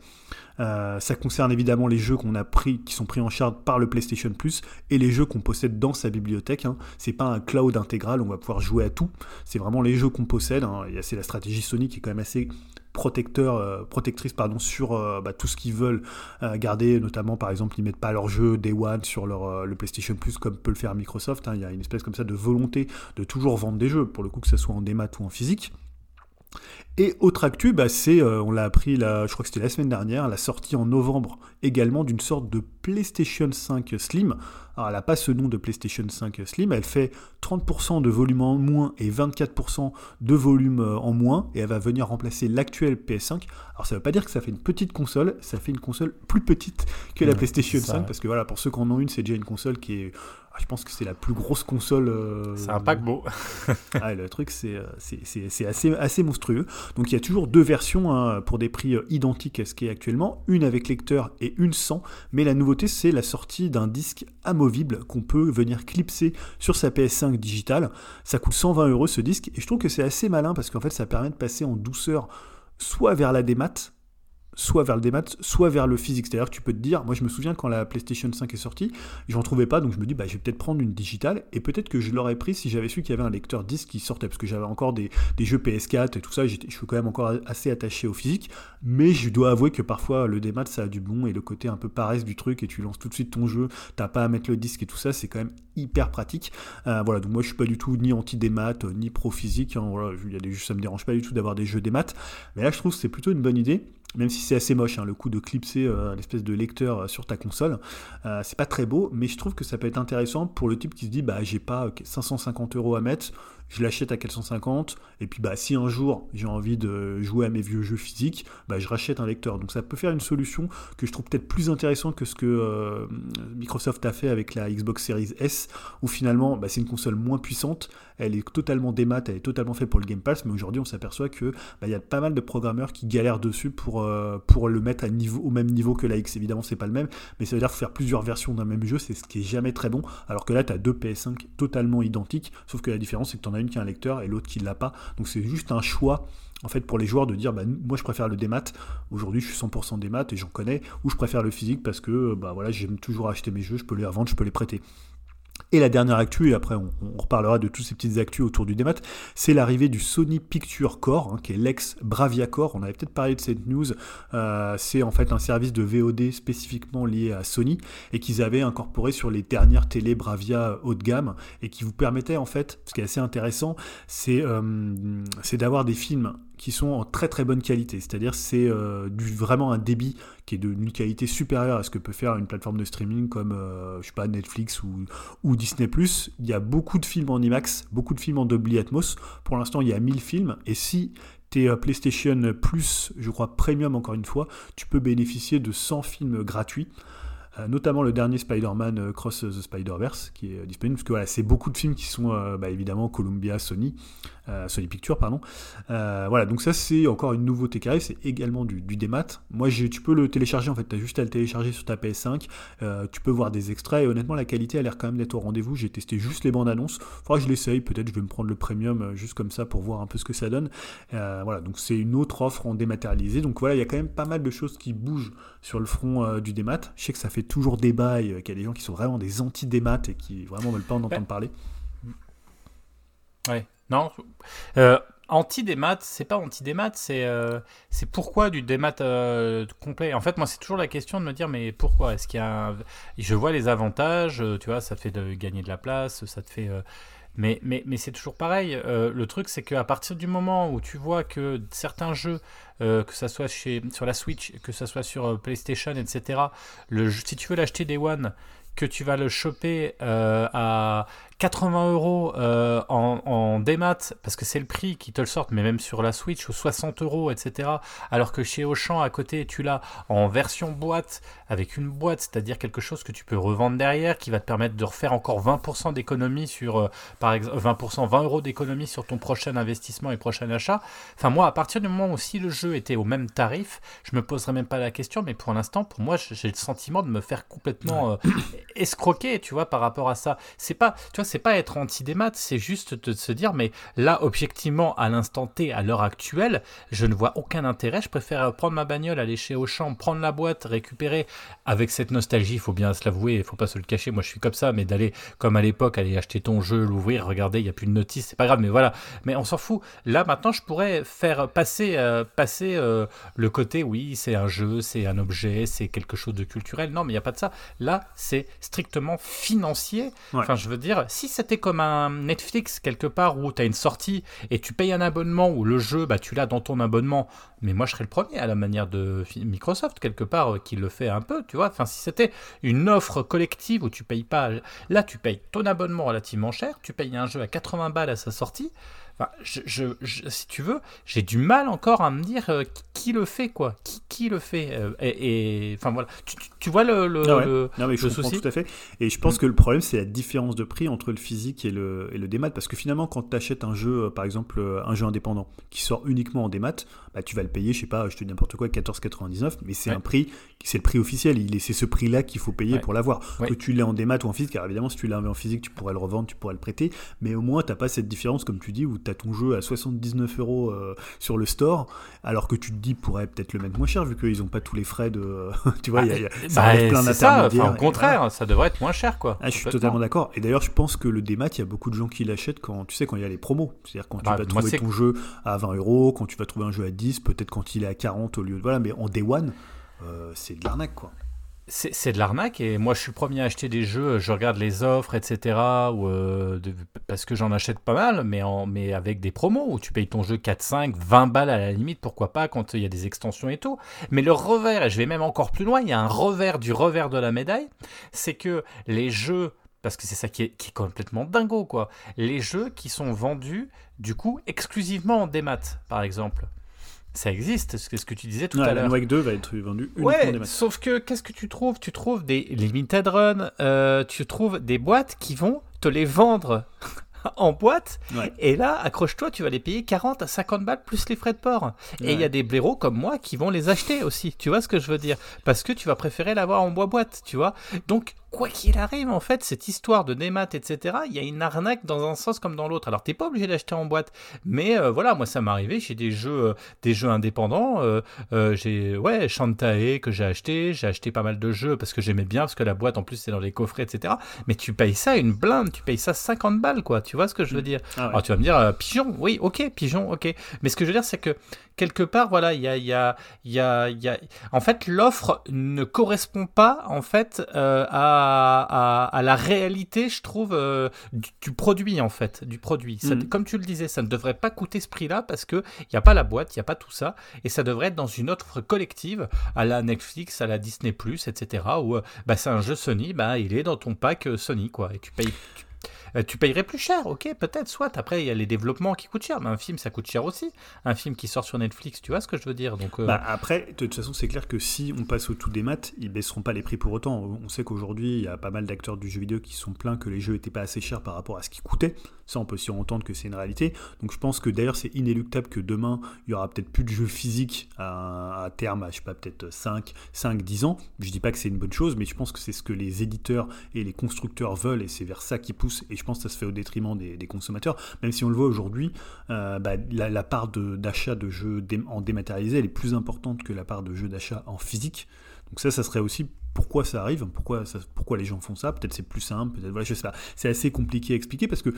Euh, ça concerne évidemment les jeux qu'on a pris, qui sont pris en charge par le PlayStation Plus et les jeux qu'on possède dans sa bibliothèque. Hein. C'est pas un cloud intégral, on va pouvoir jouer à tout. C'est vraiment les jeux qu'on possède. Hein. C'est la stratégie Sony qui est quand même assez protecteur, euh, protectrice pardon, sur euh, bah, tout ce qu'ils veulent euh, garder, notamment par exemple ils mettent pas leurs jeux Day One sur leur, le PlayStation Plus comme peut le faire Microsoft. hein. Il y a une espèce comme ça de volonté de toujours vendre des jeux, pour le coup que ce soit en démat ou en physique. Et autre actu, bah, c'est, euh, on l'a appris, là, je crois que c'était la semaine dernière, la sortie en novembre également d'une sorte de PlayStation 5 Slim. Alors elle n'a pas ce nom de PlayStation 5 Slim, elle fait 30% de volume en moins et 24% de volume euh, en moins, et elle va venir remplacer l'actuelle PS5. Alors ça ne veut pas dire que ça fait une petite console, ça fait une console plus petite que la PlayStation c'est ça, 5, ouais. parce que voilà, pour ceux qui en ont une, c'est déjà une console qui est... Je pense que c'est la plus grosse console. euh, C'est un paquebot. ah, le truc, c'est euh, c'est assez, assez monstrueux. Donc il y a toujours deux versions hein, pour des prix euh, identiques à ce qui est actuellement, une avec lecteur et une sans. Mais la nouveauté, c'est la sortie d'un disque amovible qu'on peut venir clipser sur sa PS5 digitale. Ça coûte 120 euros ce disque, et je trouve que c'est assez malin parce qu'en fait, ça permet de passer en douceur soit vers la démat, soit vers le démat, soit vers le physique. C'est-à-dire que tu peux te dire, moi je me souviens quand la PlayStation 5 est sortie, j'en trouvais pas, donc je me dis, bah, je vais peut-être prendre une digitale, et peut-être que je l'aurais pris si j'avais su qu'il y avait un lecteur disque qui sortait, parce que j'avais encore des, jeux PS4 et tout ça, je suis quand même encore assez attaché au physique, mais je dois avouer que parfois le démat ça a du bon, et le côté un peu paresse du truc, et tu lances tout de suite ton jeu, t'as pas à mettre le disque et tout ça, c'est quand même hyper pratique. Euh, voilà, donc moi je suis pas du tout ni anti-démat, euh, ni pro-physique, hein, voilà, ça me dérange pas du tout d'avoir des jeux démat, mais là je trouve que c'est plutôt une bonne idée. Même si c'est assez moche, hein, le coup de clipser euh, l'espèce de lecteur euh, sur ta console, euh, c'est pas très beau, mais je trouve que ça peut être intéressant pour le type qui se dit bah j'ai pas euh, 550 euros à mettre, je l'achète à 450, et puis bah si un jour j'ai envie de jouer à mes vieux jeux physiques, bah je rachète un lecteur. Donc ça peut faire une solution que je trouve peut-être plus intéressante que ce que euh, Microsoft a fait avec la Xbox Series S, où finalement bah, c'est une console moins puissante, elle est totalement démat, elle est totalement faite pour le Game Pass, mais aujourd'hui on s'aperçoit que bah, y a pas mal de programmeurs qui galèrent dessus pour, euh, pour le mettre au même niveau que la X. Évidemment c'est pas le même, mais ça veut dire faire plusieurs versions d'un même jeu, c'est ce qui est jamais très bon, alors que là tu as deux PS5 totalement identiques, sauf que la différence c'est que tu en as qui a un lecteur et l'autre qui l'a pas, donc c'est juste un choix en fait pour les joueurs de dire bah, moi je préfère le démat aujourd'hui je suis 100% démat et j'en connais. Ou je préfère le physique parce que bah voilà j'aime toujours acheter mes jeux je peux les revendre je peux les prêter et la dernière actu, et après on, reparlera de tous ces petites actus autour du démat, c'est l'arrivée du Sony Picture Core, hein, qui est l'ex Bravia Core. On avait peut-être parlé de cette news. Euh, c'est en fait un service de VOD spécifiquement lié à Sony et qu'ils avaient incorporé sur les dernières télé Bravia haut de gamme et qui vous permettait en fait, ce qui est assez intéressant, c'est euh, c'est d'avoir des films qui sont en très très bonne qualité. C'est-à-dire c'est euh, vraiment un débit qui est d'une qualité supérieure à ce que peut faire une plateforme de streaming comme euh, Netflix ou, Disney+. Il y a beaucoup de films en IMAX, beaucoup de films en Dolby Atmos. Pour l'instant, il y a 1000 films et si t'es PlayStation Plus, je crois Premium encore une fois, tu peux bénéficier de 100 films gratuits notamment le dernier Spider-Man Cross the Spider-Verse qui est disponible, parce que voilà, c'est beaucoup de films qui sont euh, bah, évidemment Columbia, Sony, euh, Sony Pictures, pardon. Euh, voilà, donc ça c'est encore une nouveauté qui arrive, c'est également du, du démat. Moi tu peux le télécharger en fait, tu as juste à le télécharger sur ta PS5, tu peux voir des extraits et honnêtement la qualité a l'air quand même d'être au rendez-vous. J'ai testé juste les bandes annonces, faudra que je l'essaye, peut-être je vais me prendre le premium juste comme ça pour voir un peu ce que ça donne. voilà, donc c'est une autre offre en dématérialisé, donc voilà, il y a quand même pas mal de choses qui bougent sur le front du démat. Je sais que ça fait toujours débat et qu'il y a des gens qui sont vraiment des anti-démat et qui vraiment veulent pas en entendre parler. Ouais, non. Euh, anti-démat, c'est pas anti-démat, c'est euh, c'est pourquoi du démat euh, complet. En fait, moi, c'est toujours la question de me dire, mais pourquoi? Est-ce qu'il y a un... Je vois les avantages, tu vois, ça te fait de gagner de la place, ça te fait. Mais, mais, c'est toujours pareil. Euh, le truc, c'est qu'à partir du moment où tu vois que certains jeux, euh, que ça soit chez, sur la Switch, que ça soit sur euh, PlayStation, etc., le, si tu veux l'acheter Day One, que tu vas le choper à 80 euros euh, en, en démat, parce que c'est le prix qui te le sortent, mais même sur la Switch, ou 60 euros, etc. Alors que chez Auchan, à côté, tu l'as en version boîte, avec une boîte, c'est-à-dire quelque chose que tu peux revendre derrière, qui va te permettre de refaire encore 20% d'économie sur, euh, par exemple, 20%, 20 euros d'économie sur ton prochain investissement et prochain achat. Enfin, moi, à partir du moment où si le jeu était au même tarif, je me poserais même pas la question, mais pour l'instant, pour moi, j'ai le sentiment de me faire complètement euh, escroquer, tu vois, par rapport à ça. C'est pas, tu vois, c'est pas être anti-démat, c'est juste de se dire, mais là, objectivement, à l'instant T, à l'heure actuelle, je ne vois aucun intérêt. Je préfère prendre ma bagnole, aller chez Auchan, prendre la boîte, récupérer avec cette nostalgie, il faut bien se l'avouer, il faut pas se le cacher. Moi, je suis comme ça, mais d'aller, comme à l'époque, aller acheter ton jeu, l'ouvrir, regarder, il n'y a plus de notice, c'est pas grave, mais voilà. Mais on s'en fout. Là, maintenant, je pourrais faire passer, euh, passer euh, le côté, oui, c'est un jeu, c'est un objet, c'est quelque chose de culturel. Non, mais il n'y a pas de ça. Là, c'est strictement financier. Ouais. Enfin, je veux dire, si c'était comme un Netflix quelque part où tu as une sortie et tu payes un abonnement où le jeu, bah, tu l'as dans ton abonnement, mais moi je serais le premier à la manière de Microsoft quelque part euh, qui le fait un peu, tu vois. Enfin, si c'était une offre collective où tu payes pas, là tu payes ton abonnement relativement cher, tu payes un jeu à 80 balles à sa sortie. Enfin, je, je, je, si tu veux, j'ai du mal encore à me dire euh, qui, le fait, quoi. Qui, qui le fait euh, et, et, enfin voilà. Tu, tu, tu vois le, le, ah ouais. le, non, mais je le souci tout à fait. Et je pense que le problème, c'est la différence de prix entre le physique et le, et le démat. Parce que finalement, quand tu achètes un jeu, euh, par exemple, un jeu indépendant qui sort uniquement en démat, bah, tu vas le payer, je sais pas, je te dis n'importe quoi, 14,99, mais c'est Ouais. un prix, c'est le prix officiel. Il est, c'est ce prix-là qu'il faut payer Ouais. pour l'avoir. Que tu l'aies en démat ou en physique, car évidemment, si tu l'as en physique, tu pourrais le revendre, tu pourrais le prêter. Mais au moins, t'as pas cette différence, comme tu dis, où tu ton jeu à 79 euros euh, sur le store, alors que tu te dis, pourrait peut-être le mettre moins cher, vu qu'ils ont pas tous les frais de. tu vois, il y a, il y a- ça Bah, plein d'intermédiaires. enfin, au contraire, voilà. ça devrait être moins cher, quoi. Ah, je suis totalement d'accord. Et d'ailleurs, je pense que le démat, il y a beaucoup de gens qui l'achètent quand, tu sais, quand il y a les promos. C'est-à-dire quand Bah, tu vas moi, trouver ton jeu à 20 euros, quand tu vas trouver un jeu à 10, peut-être quand il est à 40 au lieu de. Voilà, mais en day one, euh, c'est de l'arnaque, quoi. C'est de l'arnaque et moi je suis premier à acheter des jeux, je regarde les offres, etc. Euh, parce que j'en achète pas mal, mais, avec des promos où tu payes ton jeu 4, 5, 20 balles à la limite, pourquoi pas quand il y a des extensions et tout. Mais le revers, et je vais même encore plus loin, il y a un revers du revers de la médaille, c'est que les jeux, parce que c'est ça qui est, qui est complètement dingo quoi, les jeux qui sont vendus du coup exclusivement en démat par exemple. Ça existe, c'est ce que tu disais tout Ouais, à Alan l'heure. Wake 2 va être vendu uniquement Ouais, des maths. sauf que qu'est-ce que tu trouves? Tu trouves des limited run, euh, tu trouves des boîtes qui vont te les vendre en boîte, Ouais. et là, accroche-toi, tu vas les payer 40 à 50 balles plus les frais de port. Et il y a des blaireaux comme moi qui vont les acheter aussi, tu vois ce que je veux dire? Parce que tu vas préférer l'avoir en bois-boîte, tu vois? Donc, quoi qu'il arrive, en fait, cette histoire de démat, etc., il y a une arnaque dans un sens comme dans l'autre. Alors, t'es pas obligé d'acheter en boîte, mais euh, voilà, moi, ça m'est arrivé chez des jeux, euh, des jeux indépendants. euh, j'ai, ouais, Shantae que j'ai acheté, j'ai acheté pas mal de jeux parce que j'aimais bien, parce que la boîte, en plus, c'est dans les coffrets, etc. Mais tu payes ça une blinde, tu payes ça 50 balles, quoi, tu vois ce que je veux dire? Ah ouais. alors tu vas me dire, pigeon, oui, ok, pigeon, ok. Mais ce que je veux dire, c'est que quelque part, voilà, il y a, il y a, il y a, il y a- En fait, l'offre ne correspond pas, en fait, euh, à, à, à la réalité, je trouve, euh, du, du produit, en fait, du produit. Ça- Mhm. Comme tu le disais, ça ne devrait pas coûter ce prix-là parce que il n'y a pas la boîte, il n'y a pas tout ça, et ça devrait être dans une offre collective, à la Netflix, à la Disney+, etc., où euh, bah, c'est un jeu Sony, bah, il est dans ton pack Sony, quoi, et tu payes... tu- euh, tu payerais plus cher, ok, peut-être, soit. Après, il y a les développements qui coûtent cher, mais un film, ça coûte cher aussi. Un film qui sort sur Netflix, tu vois ce que je veux dire Donc, euh, Bah, après, de toute façon, c'est clair que si on passe au tout des maths, ils baisseront pas les prix pour autant. On sait qu'aujourd'hui, il y a pas mal d'acteurs du jeu vidéo qui sont plaints que les jeux étaient pas assez chers par rapport à ce qu'ils coûtaient. Ça, on peut s'y entendre que c'est une réalité. Donc, je pense que d'ailleurs, c'est inéluctable que demain, il y aura peut-être plus de jeux physiques à, terme, à, je sais pas, peut-être 5, 5, 10 ans. Je dis pas que c'est une bonne chose, mais je pense que c'est ce que les éditeurs et les constructeurs veulent et c'est vers ça qu'ils poussent. Et je pense que ça se fait au détriment des, consommateurs. Même si on le voit aujourd'hui, euh, bah, la, la part d'achat de, jeux en dématérialisé, elle est plus importante que la part de jeux d'achat en physique. Donc ça, ça serait aussi pourquoi ça arrive, pourquoi, pourquoi les gens font ça. Peut-être c'est plus simple, peut-être voilà, je sais pas. C'est assez compliqué à expliquer parce que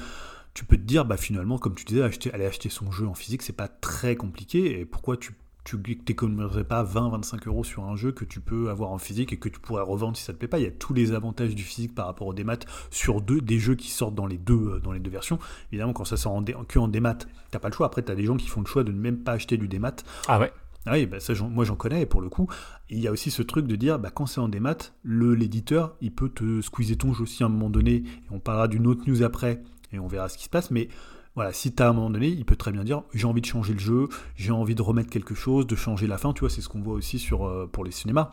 tu peux te dire, bah finalement, comme tu disais, acheter, aller acheter son jeu en physique, c'est pas très compliqué. Et pourquoi tu tu t'économiserais pas 20-25 euros sur un jeu que tu peux avoir en physique et que tu pourrais revendre si ça te plaît pas? Il y a tous les avantages du physique par rapport au démat sur deux, des jeux qui sortent dans les deux, euh, dans les deux versions. Évidemment, quand ça sort en dé- que en démat, t'as pas le choix. Après, t'as des gens qui font le choix de ne même pas acheter du démat. Ah ouais Ah oui, bah ça, moi j'en connais, et pour le coup, il y a aussi ce truc de dire, bah, quand c'est en démat, le l'éditeur, il peut te squeezer ton jeu aussi à un moment donné, et on parlera d'une autre news après, et on verra ce qui se passe, mais voilà, si t'as à un moment donné, il peut très bien dire, j'ai envie de changer le jeu, j'ai envie de remettre quelque chose, de changer la fin, tu vois, c'est ce qu'on voit aussi sur, euh, pour les cinémas.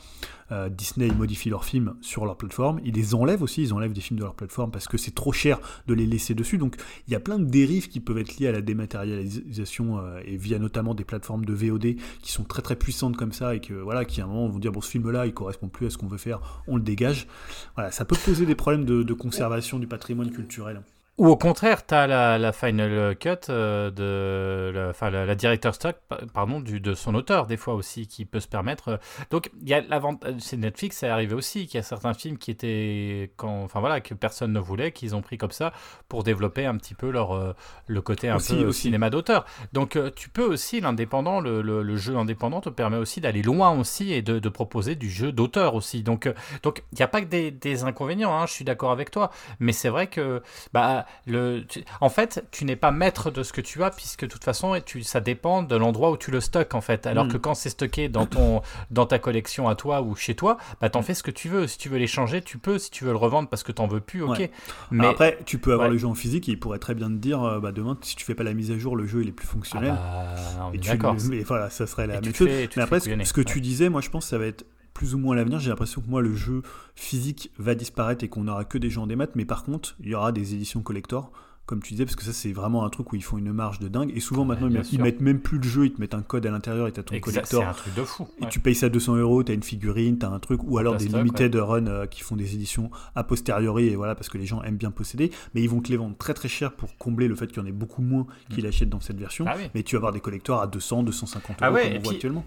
Euh, Disney, ils modifient leurs films sur leur plateforme, ils les enlèvent aussi, ils enlèvent des films de leur plateforme parce que c'est trop cher de les laisser dessus, donc il y a plein de dérives qui peuvent être liées à la dématérialisation euh, et via notamment des plateformes de VOD qui sont très très puissantes comme ça et que voilà qui à un moment vont dire bon ce film là il correspond plus à ce qu'on veut faire on le dégage voilà ça peut poser des problèmes de conservation du patrimoine culturel Ou au contraire, tu as la, la final cut euh, de la, enfin, la, la director stock pa- pardon, du, de son auteur, des fois aussi, qui peut se permettre. euh, Donc, il y a l'avantage, c'est Netflix, c'est arrivé aussi, qu'il y a certains films qui étaient, quand, enfin voilà, que personne ne voulait, qu'ils ont pris comme ça pour développer un petit peu leur, euh, le côté un Aussi, peu aussi. cinéma d'auteur. Donc, euh, tu peux aussi, l'indépendant, le, le, le jeu indépendant te permet aussi d'aller loin aussi et de, de proposer du jeu d'auteur aussi. Donc, euh, donc il n'y a pas que des, des inconvénients, hein, je suis d'accord avec toi. Mais c'est vrai que, bah, le, tu- en fait, tu n'es pas maître de ce que tu as, puisque de toute façon, tu, ça dépend de l'endroit où tu le stockes, en fait. Alors Mm. que quand c'est stocké dans, ton, dans ta collection à toi ou chez toi, bah, t'en fais ce que tu veux. Si tu veux les changer, tu peux. Si tu veux le revendre parce que t'en veux plus, ok. Ouais. Mais Alors après tu peux avoir Ouais. le jeu en physique et il pourrait très bien te dire euh, bah demain si tu fais pas la mise à jour le jeu il est plus Ah fonctionnel bah, est tu d'accord. mais voilà ça serait la Et même chose fais- mais après ce, ce que tu disais moi je pense que ça va être plus ou moins l'avenir j'ai l'impression que moi le jeu physique va disparaître et qu'on n'aura que des jeux en démat mais par contre il y aura des éditions collector comme tu disais, parce que ça c'est vraiment un truc où ils font une marge de dingue. Et souvent Ouais, maintenant ils mettent, ils sûr. mettent même plus le jeu, ils te mettent un code à l'intérieur et t'as ton Exact, c'est collector. un truc de fou. Et ouais. tu payes ça 200 euros, t'as une figurine, t'as un truc, ou alors des limited run euh, qui font des éditions a posteriori, et voilà, parce que les gens aiment bien posséder, mais ils vont te les vendre très très cher pour combler le fait qu'il y en ait beaucoup moins qui l'achètent dans cette version. Ah oui. Mais tu vas avoir des collecteurs à 200, 250 euros Ah ouais, comme on voit puis- actuellement.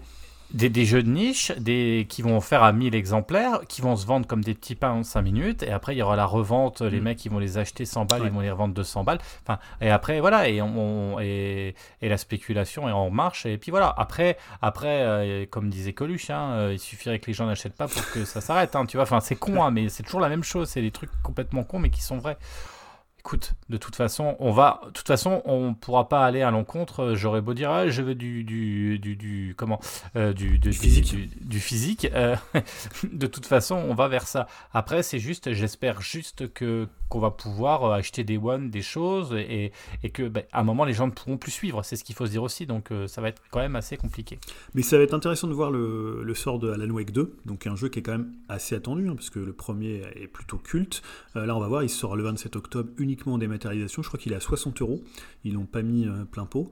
Des, des jeux de niche des, qui vont faire à 1000 exemplaires, qui vont se vendre comme des petits pains en 5 minutes, et après il y aura la revente, les Mm. mecs qui vont les acheter 100 balles, Ouais. ils vont les revendre 200 balles, enfin, et après voilà, et, on, on- et, et la spéculation est en marche, et puis voilà, après, après euh, comme disait Coluche, hein, euh, il suffirait que les gens n'achètent pas pour que ça s'arrête, hein, tu vois, enfin c'est con, hein, mais c'est toujours la même chose, c'est des trucs complètement cons, mais qui sont vrais. Écoute, de toute façon, on va, de toute façon, on pourra pas aller à l'encontre. euh, J'aurais beau dire, ah, je veux du, du, du, du- comment, euh, du, de- Du physique. du, du physique. euh, de toute façon, on va vers ça. Après, c'est juste, j'espère juste que qu'on va pouvoir acheter des one, des choses, et, et que, ben, à un moment, les gens ne pourront plus suivre. C'est ce qu'il faut se dire aussi. Donc, euh, ça va être quand même assez compliqué. Mais ça va être intéressant de voir le, le sort de Alan Wake 2, donc un jeu qui est quand même assez attendu, hein, parce que le premier est plutôt culte. Là, on va voir, il sort le 27 octobre uniquement en dématérialisation. Je crois qu'il est à 60 euros. Ils l'ont pas mis euh, plein pot.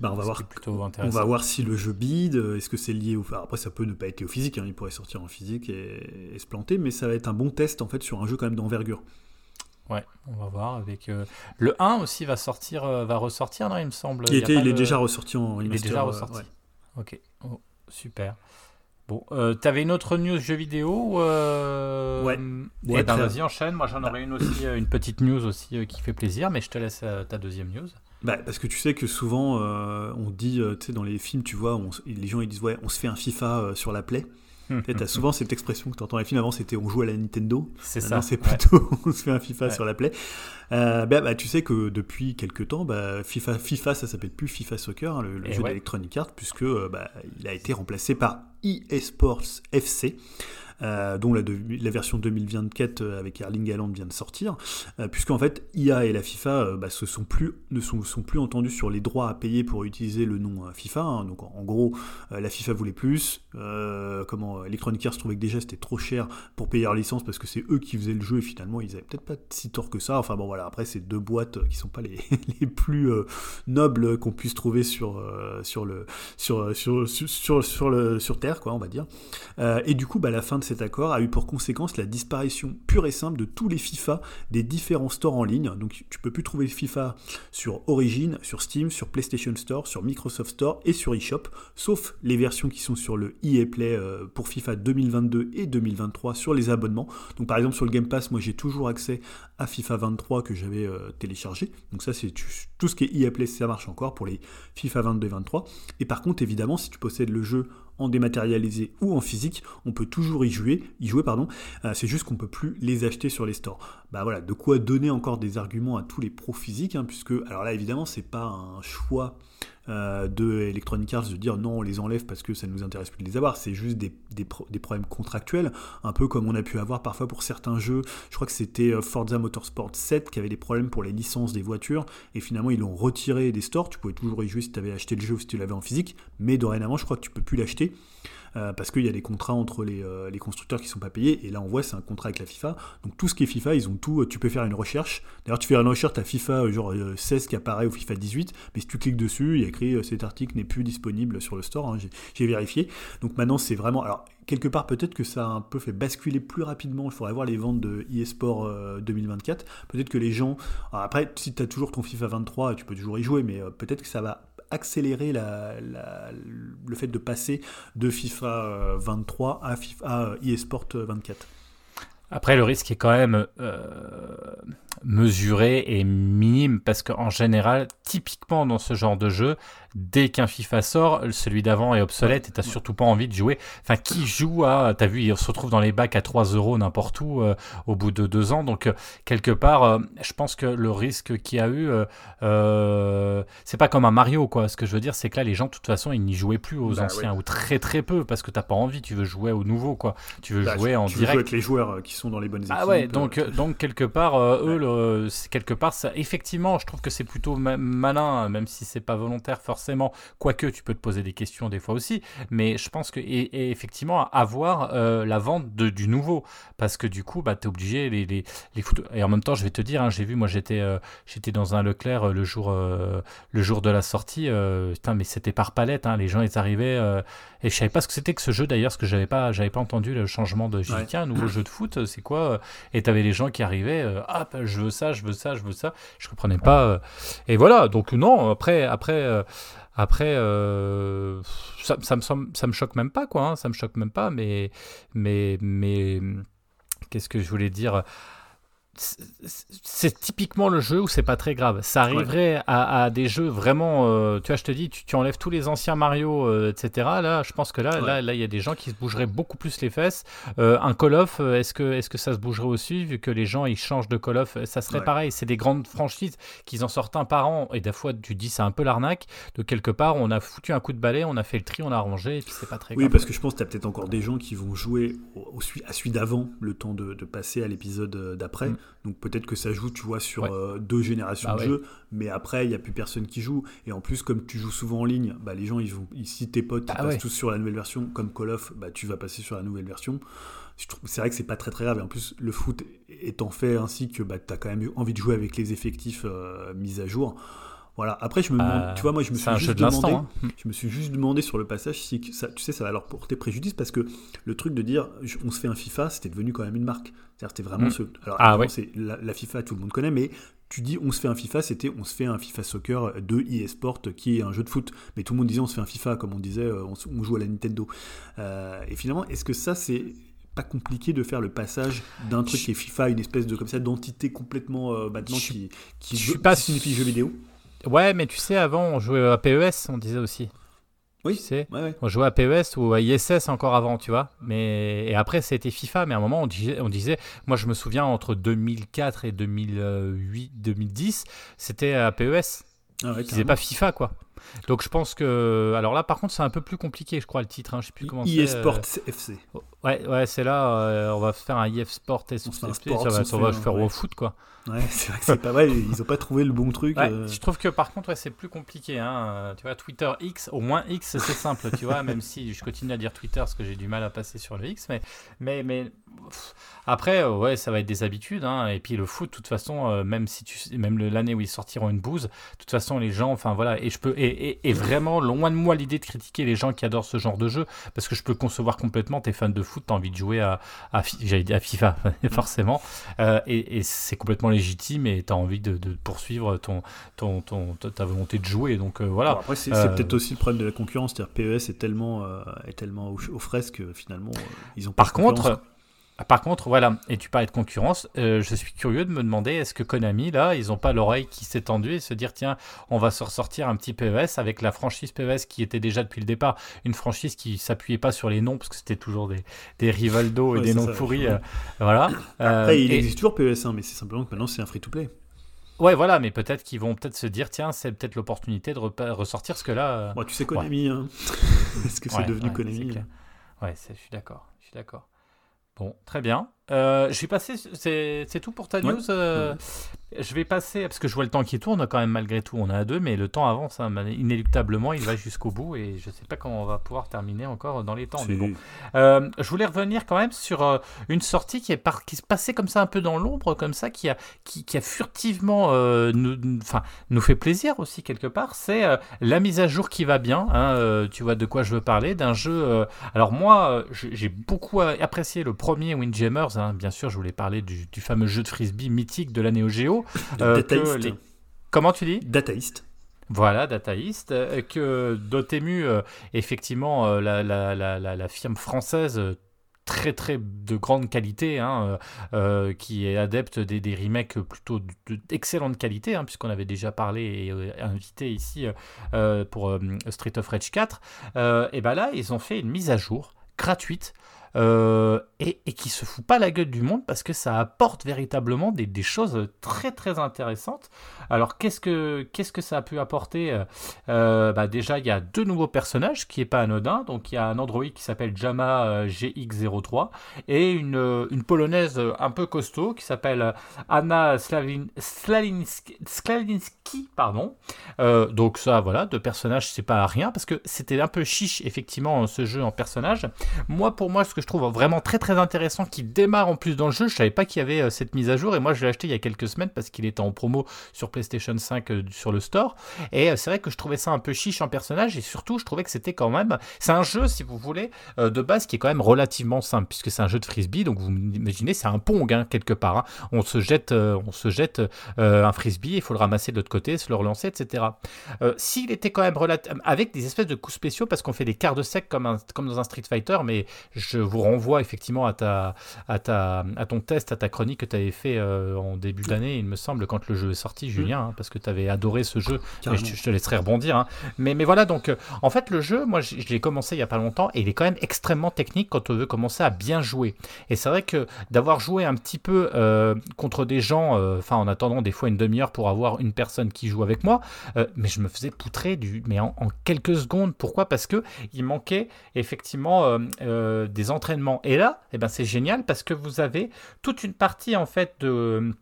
Bah, on va voir. On va voir si le jeu bide, euh, est-ce que c'est lié au... enfin, après, ça peut ne pas être lié au physique, hein, il pourrait sortir en physique et, et se planter, mais ça va être un bon test en fait sur un jeu quand même d'envergure. Ouais, on va voir avec euh, le 1 aussi va sortir, va ressortir, non, il me semble. Il, était, il est déjà ressorti en Il est remaster, déjà euh, ressorti. ouais. Ok, Oh, super. Bon, euh, t'avais une autre news jeu vidéo euh... Ouais. Eh ben, vas-y, enchaîne. Moi, j'en aurais une aussi, euh, une petite news aussi euh, qui fait plaisir, mais je te laisse euh, ta deuxième news. Bah, parce que tu sais que souvent, euh, on dit, tu sais, dans les films, tu vois, on les gens ils disent, ouais, on se fait un FIFA sur la Play. Tu as souvent cette expression que tu entends films. Avant, c'était on joue à la Nintendo. C'est ça. c'est ouais. plutôt on se fait un FIFA Ouais. sur la Play. Euh, bah, bah, tu sais que depuis quelques temps, bah, FIFA, FIFA, ça s'appelle plus FIFA Soccer, hein, le, le Et jeu ouais. d'Electronic Arts, puisque euh, bah, il a été remplacé par EA Sports FC. Euh, dont la, version 2024 euh, avec Erling Haaland vient de sortir, euh, puisqu'en fait IA et la FIFA euh, bah, se sont plus, ne sont, plus entendus sur les droits à payer pour utiliser le nom FIFA. hein. donc en, gros, la FIFA voulait plus, comment Electronic Arts trouvait que déjà c'était trop cher pour payer leur licence parce que c'est eux qui faisaient le jeu et finalement ils avaient peut-être pas si tort que ça. Enfin bon voilà, après c'est deux boîtes qui sont pas les, les plus nobles qu'on puisse trouver sur, sur, le, sur, sur, sur, sur, sur Terre, quoi, on va dire. Et du coup, bah, la fin de accord a eu pour conséquence la disparition pure et simple de tous les FIFA des différents stores en ligne. Donc tu peux plus trouver FIFA sur Origin, sur Steam, sur PlayStation Store, sur Microsoft Store et sur eShop, sauf les versions qui sont sur le EA Play euh, pour FIFA 2022 et 2023 sur les abonnements. Donc par exemple sur le Game Pass, moi j'ai toujours accès à FIFA 23 que j'avais euh, téléchargé. Donc ça c'est tout ce qui est EA ça marche encore pour les FIFA 22 et 23. Et par contre évidemment si tu possèdes le jeu en dématérialisé ou en physique, on peut toujours y jouer, y jouer pardon. Euh, c'est juste qu'on peut plus les acheter sur les stores. Bah voilà, de quoi donner encore des arguments à tous les pros physiques, hein, puisque alors là évidemment c'est pas un choix euh, de Electronic Arts de dire non on les enlève parce que ça ne nous intéresse plus de les avoir, c'est juste des, des, pro- des problèmes contractuels, un peu comme on a pu avoir parfois pour certains jeux, je crois que c'était euh, Forza Motorsport 7 qui avait des problèmes pour les licences des voitures, et finalement ils l'ont retiré des stores, tu pouvais toujours y jouer si tu avais acheté le jeu ou si tu l'avais en physique, mais dorénavant je crois que tu peux plus l'acheter, euh, parce qu'il y a des contrats entre les, euh, constructeurs qui sont pas payés, et là on voit c'est un contrat avec la FIFA, donc tout ce qui est FIFA, ils ont tout, euh, tu peux faire une recherche, d'ailleurs tu fais une recherche, t'as FIFA genre euh, 16 qui apparaît ou FIFA 18, mais si tu cliques dessus, il y a écrit cet article n'est plus disponible sur le store, hein, j'ai- vérifié, donc maintenant c'est vraiment, alors quelque part peut-être que ça a un peu fait basculer plus rapidement, il faudrait voir les ventes de eSport euh, 2024, peut-être que les gens, après si tu as toujours ton FIFA 23, tu peux toujours y jouer, mais peut-être que ça va accélérer le fait de passer de FIFA euh, 23 à, FIFA, euh, eSport 24. Après, le risque est quand même euh, mesuré et minime parce qu'en général, typiquement dans ce genre de jeu, dès qu'un FIFA sort, celui d'avant est obsolète et t'as surtout pas envie de jouer. Enfin, qui joue à, t'as vu, il se retrouve dans les bacs à 3 euros n'importe où euh, au bout de deux ans. Donc, euh, quelque part, euh, je pense que le risque qu'il y a eu, c'est pas comme un Mario, quoi. Ce que je veux dire, c'est que là, les gens, de toute façon, ils n'y jouaient plus aux Bah, anciens ou très très peu parce que t'as pas envie, tu veux jouer au nouveau, quoi. Tu veux Bah, jouer tu- en tu veux direct. jouer avec les joueurs qui sont dans les bonnes équipes. Ah ouais, donc, donc quelque part, eux, le- quelque part, ça, effectivement, je trouve que c'est plutôt ma- malin, même si c'est pas volontaire forcément. Quoique, tu peux te poser des questions des fois aussi, mais je pense que et, et effectivement avoir euh, la vente de, du nouveau, parce que du coup, bah, t'es obligé les, les, les foutre- Et en même temps, je vais te dire, hein, j'ai vu, moi, j'étais euh, j'étais dans un Leclerc euh, le jour euh, le jour de la sortie, putain, mais c'était par palette, hein, les gens ils arrivaient et je savais pas ce que c'était que ce jeu d'ailleurs, parce que j'avais pas j'avais pas entendu le changement de j'ai Ouais. tiens, un nouveau jeu de foot, c'est quoi Et t'avais les gens qui arrivaient, ah, bah, je veux ça, je veux ça, je veux ça. Je comprenais pas. et voilà, donc non, après, après, après, euh, ça, me semble- ça me choque même pas, quoi. hein, ça me choque même pas, mais, mais, mais, qu'est-ce que je voulais dire? C'est- typiquement le jeu où c'est pas très grave. Ça arriverait à, à des jeux vraiment, euh, tu vois, je te dis, tu, tu enlèves tous les anciens Mario, euh, etc. Là, je pense que là, Ouais. là, là, il y a des gens qui se bougeraient beaucoup plus les fesses. Euh, un Call of, est-ce que, est-ce que ça se bougerait aussi vu que les gens ils changent de Call of Ça serait Ouais. pareil. C'est des grandes franchises qu'ils en sortent un par an et des fois tu dis c'est un peu l'arnaque. De quelque part, on a foutu un coup de balai, on a fait le tri, on a rangé et puis c'est pas très Oui, grave. parce que je pense que tu as peut-être encore des gens qui vont jouer au, au à celui d'avant, le temps de, de passer à l'épisode d'après. Mm. Donc peut-être que ça joue, tu vois, sur Ouais. euh, deux générations Bah de ouais. jeux, mais après, il n'y a plus personne qui joue. Et en plus, comme tu joues souvent en ligne, bah, les gens, ils vont, ils- si tes potes ils Bah passent tous sur la nouvelle version, comme Call of, bah, tu vas passer sur la nouvelle version. C'est vrai que c'est pas très très grave. Et en plus, le foot étant fait ainsi que bah, tu as quand même envie de jouer avec les effectifs euh, mis à jour. Voilà. Après, je me demande, Euh, tu vois, moi, je me suis un juste jeu de l'instant. demandé. hein. Je me suis juste demandé sur le passage si ça, tu sais, ça va leur porter préjudice parce que le truc de dire on se fait un FIFA, c'était devenu quand même une marque. C'est-à-dire c'était vraiment Mm. ce. Alors Ah ouais. c'est la, la FIFA, tout le monde connaît, mais tu dis on se fait un FIFA, c'était on se fait un FIFA Soccer de eSport qui est un jeu de foot. Mais tout le monde disait on se fait un FIFA, comme on disait, euh, on, joue à la Nintendo. Euh, et finalement, est-ce que ça c'est pas compliqué de faire le passage d'un truc qui est FIFA, une espèce de comme ça d'entité complètement euh, maintenant Je qui qui, je suis pas signifie jeu vidéo? Ouais, mais tu sais, avant, on jouait à PES, on disait aussi. Oui. Tu sais, Ouais, ouais. on jouait à PES ou à ISS encore avant, tu vois. Mais et après, c'était FIFA. Mais à un moment, on disait, on disait moi, je me souviens entre 2004 et 2008, 2010, c'était à PES. Ah ouais, Ils disaient pas FIFA, quoi. Donc je pense que. Alors là, par contre, c'est un peu plus compliqué, je crois, le titre. Hein. Je sais plus comment c'est. eSport euh, FC. Ouais, ouais, c'est là. euh, on va faire un IF Sport et On ça sport, va, on se ça va faire ouais. au foot, quoi. Ouais, c'est vrai que c'est pas vrai, ils ont pas trouvé le bon truc. Ouais, euh. Je trouve que par contre, ouais, c'est plus compliqué. Hein. Tu vois, Twitter X, au moins X, c'est simple, tu vois, même si je continue à dire Twitter parce que j'ai du mal à passer sur le X. Mais, mais, après, euh, ouais, ça va être des habitudes. Hein. Et puis le foot, de toute façon, euh, même si tu même l'année où ils sortiront une bouse, de toute façon, les gens, enfin voilà, et je peux, et, et, et vraiment, loin de moi l'idée de critiquer les gens qui adorent ce genre de jeu, parce que je peux concevoir complètement, t'es fan de foot, t'as envie de jouer à, à, à FIFA, forcément, euh, et, et c'est complètement légitime et t'as envie de, de poursuivre ton, ton, ton, ta- volonté de jouer. Donc euh, voilà. Bon, après, c'est peut-être aussi le problème de la concurrence. C'est-à-dire PES est tellement, est tellement aux, aux fraises que finalement, ils ont pas Par contre, par contre, voilà, et tu parlais de concurrence, euh, je suis curieux de me demander est-ce que Konami, là, ils n'ont pas l'oreille qui s'est tendue et se dire tiens, on va se ressortir un petit PES avec la franchise PES qui était déjà depuis le départ une franchise qui s'appuyait pas sur les noms parce que c'était toujours des, des Rivaldo et Ouais, des noms ça, pourris. euh, voilà. Euh, Après, il et- existe toujours PES, hein, mais c'est simplement que maintenant c'est un free-to-play. Ouais, voilà, mais peut-être qu'ils vont peut-être se dire tiens, c'est peut-être l'opportunité de ressortir ce que là. euh, Bon, tu sais Konami, hein. Est-ce que c'est Ouais, devenu ouais, Konami hein Ouais, je suis d'accord. Je suis d'accord. Bon, très bien. Euh, je vais passer. C'est tout pour ta Ouais. news. euh, Je vais passer parce que je vois le temps qui tourne quand même malgré tout. On est à deux, mais le temps avance hein, inéluctablement. Il va jusqu'au bout et je sais pas comment on va pouvoir terminer encore dans les temps. mais bon. Euh, je voulais revenir quand même sur euh, une sortie qui est par- qui se passait comme ça un peu dans l'ombre, comme ça, qui a qui, qui a furtivement euh, nous, enfin nous fait plaisir aussi quelque part. C'est la mise à jour qui va bien. hein, tu vois de quoi je veux parler d'un jeu. alors moi, j'ai beaucoup apprécié le premier Windjammers. hein. bien sûr, je voulais parler du, du fameux jeu de frisbee mythique de la Neo Geo. Euh, que Dataist. les- Comment tu dis Dataist. voilà, Dataist, euh, que Dotemu, euh, effectivement, la, la, la, la, la firme française très très de grande qualité, hein, euh, qui est adepte des, des remakes plutôt de- d'excellente qualité, hein, puisqu'on avait déjà parlé et euh, invité ici euh, pour Street of Rage 4, euh, et ben là, ils ont fait une mise à jour gratuite. Euh, et, qui se fout pas la gueule du monde parce que ça apporte véritablement des, choses très très intéressantes. Alors qu'est-ce que qu'est-ce que ça a pu apporter euh, euh, bah, Déjà il y a deux nouveaux personnages qui est pas anodin. Donc il y a un Android qui s'appelle Jama euh, GX03 et une, une polonaise un peu costaud qui s'appelle Anna Slavin, Slalinski, pardon. Donc ça voilà deux personnages c'est pas rien parce que c'était un peu chiche effectivement ce jeu en personnage. Moi pour moi ce que je trouve vraiment très très intéressant qui démarre en plus dans le jeu. Je savais pas qu'il y avait euh, cette mise à jour et moi je l'ai acheté il y a quelques semaines parce qu'il était en promo sur PlayStation 5 euh, sur le store. Et euh, c'est vrai que je trouvais ça un peu chiche en personnage et surtout je trouvais que c'était quand même. C'est un jeu, si vous voulez, de base qui est quand même relativement simple puisque c'est un jeu de frisbee. Donc vous imaginez, c'est un pong hein, quelque part. Hein. On se jette, on se jette un frisbee, il faut le ramasser de l'autre côté, se le relancer, etc. S'il était quand même avec des espèces de coups spéciaux parce qu'on fait des quarts de sec comme, comme dans un Street Fighter, mais je vous renvoie effectivement à, ta, à, ta, à ton test, à ta chronique que tu avais fait euh, en début d'année, il me semble, quand le jeu est sorti, Julien, hein, parce que tu avais adoré ce jeu. Mais je, te laisserai rebondir. Hein. Mais, mais voilà, donc euh, en fait, le jeu, moi, je, l'ai commencé il n'y a pas longtemps et il est quand même extrêmement technique quand on veut commencer à bien jouer. Et c'est vrai que d'avoir joué un petit peu euh, contre des gens, enfin, en attendant des fois une demi-heure pour avoir une personne qui joue avec moi, mais je me faisais poutrer du, mais en, en quelques secondes. Pourquoi? Parce que il manquait effectivement des Et là, eh ben, c'est génial parce que vous avez toute une partie en fait de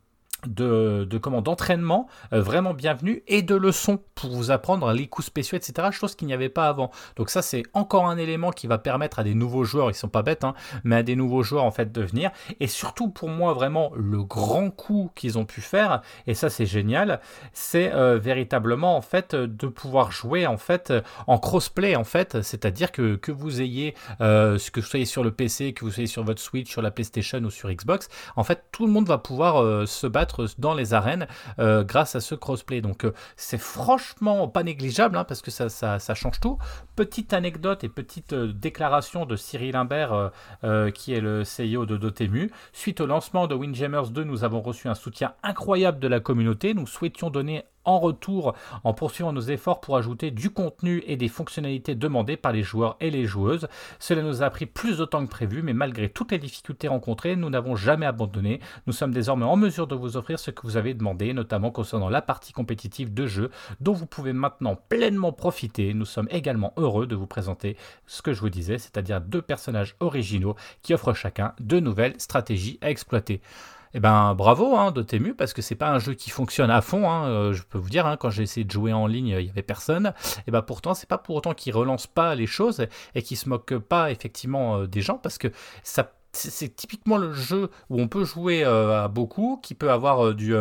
de, d'entraînement euh, vraiment bienvenue et de leçons pour vous apprendre les coups spéciaux etc chose qu'il n'y avait pas avant. Donc ça c'est encore un élément qui va permettre à des nouveaux joueurs ils sont pas bêtes hein, mais à des nouveaux joueurs en fait de venir. Et surtout pour moi vraiment le grand coup qu'ils ont pu faire et ça c'est génial c'est euh, véritablement en fait de pouvoir jouer en fait en crossplay en fait. C'est-à-dire que, que vous ayez euh, que vous soyez sur le PC que vous soyez sur votre Switch sur la PlayStation ou sur Xbox en fait tout le monde va pouvoir se battre dans les arènes euh, grâce à ce crossplay. Donc euh, c'est franchement pas négligeable hein, parce que ça, change tout. Petite anecdote et petite euh, déclaration de Cyril Imbert qui est le CEO de Dotemu. Suite au lancement de Windjammers 2, nous avons reçu un soutien incroyable de la communauté. Nous souhaitions donner en retour en poursuivant nos efforts pour ajouter du contenu et des fonctionnalités demandées par les joueurs et les joueuses. Cela nous a pris plus de temps que prévu, mais malgré toutes les difficultés rencontrées, nous n'avons jamais abandonné. Nous sommes désormais en mesure de vous offrir ce que vous avez demandé, notamment concernant la partie compétitive de jeu, dont vous pouvez maintenant pleinement profiter. Nous sommes également heureux de vous présenter ce que je vous disais, c'est-à-dire deux personnages originaux qui offrent chacun de nouvelles stratégies à exploiter. Eh ben bravo hein, Dotemu parce que c'est pas un jeu qui fonctionne à fond. Hein, euh, je peux vous dire, hein, quand j'ai essayé de jouer en ligne, il y avait personne. Et eh ben pourtant, c'est pas pour autant qu'il relance pas les choses et qu'il se moque pas effectivement euh, des gens parce que ça c'est typiquement le jeu où on peut jouer euh, à beaucoup, qui peut avoir du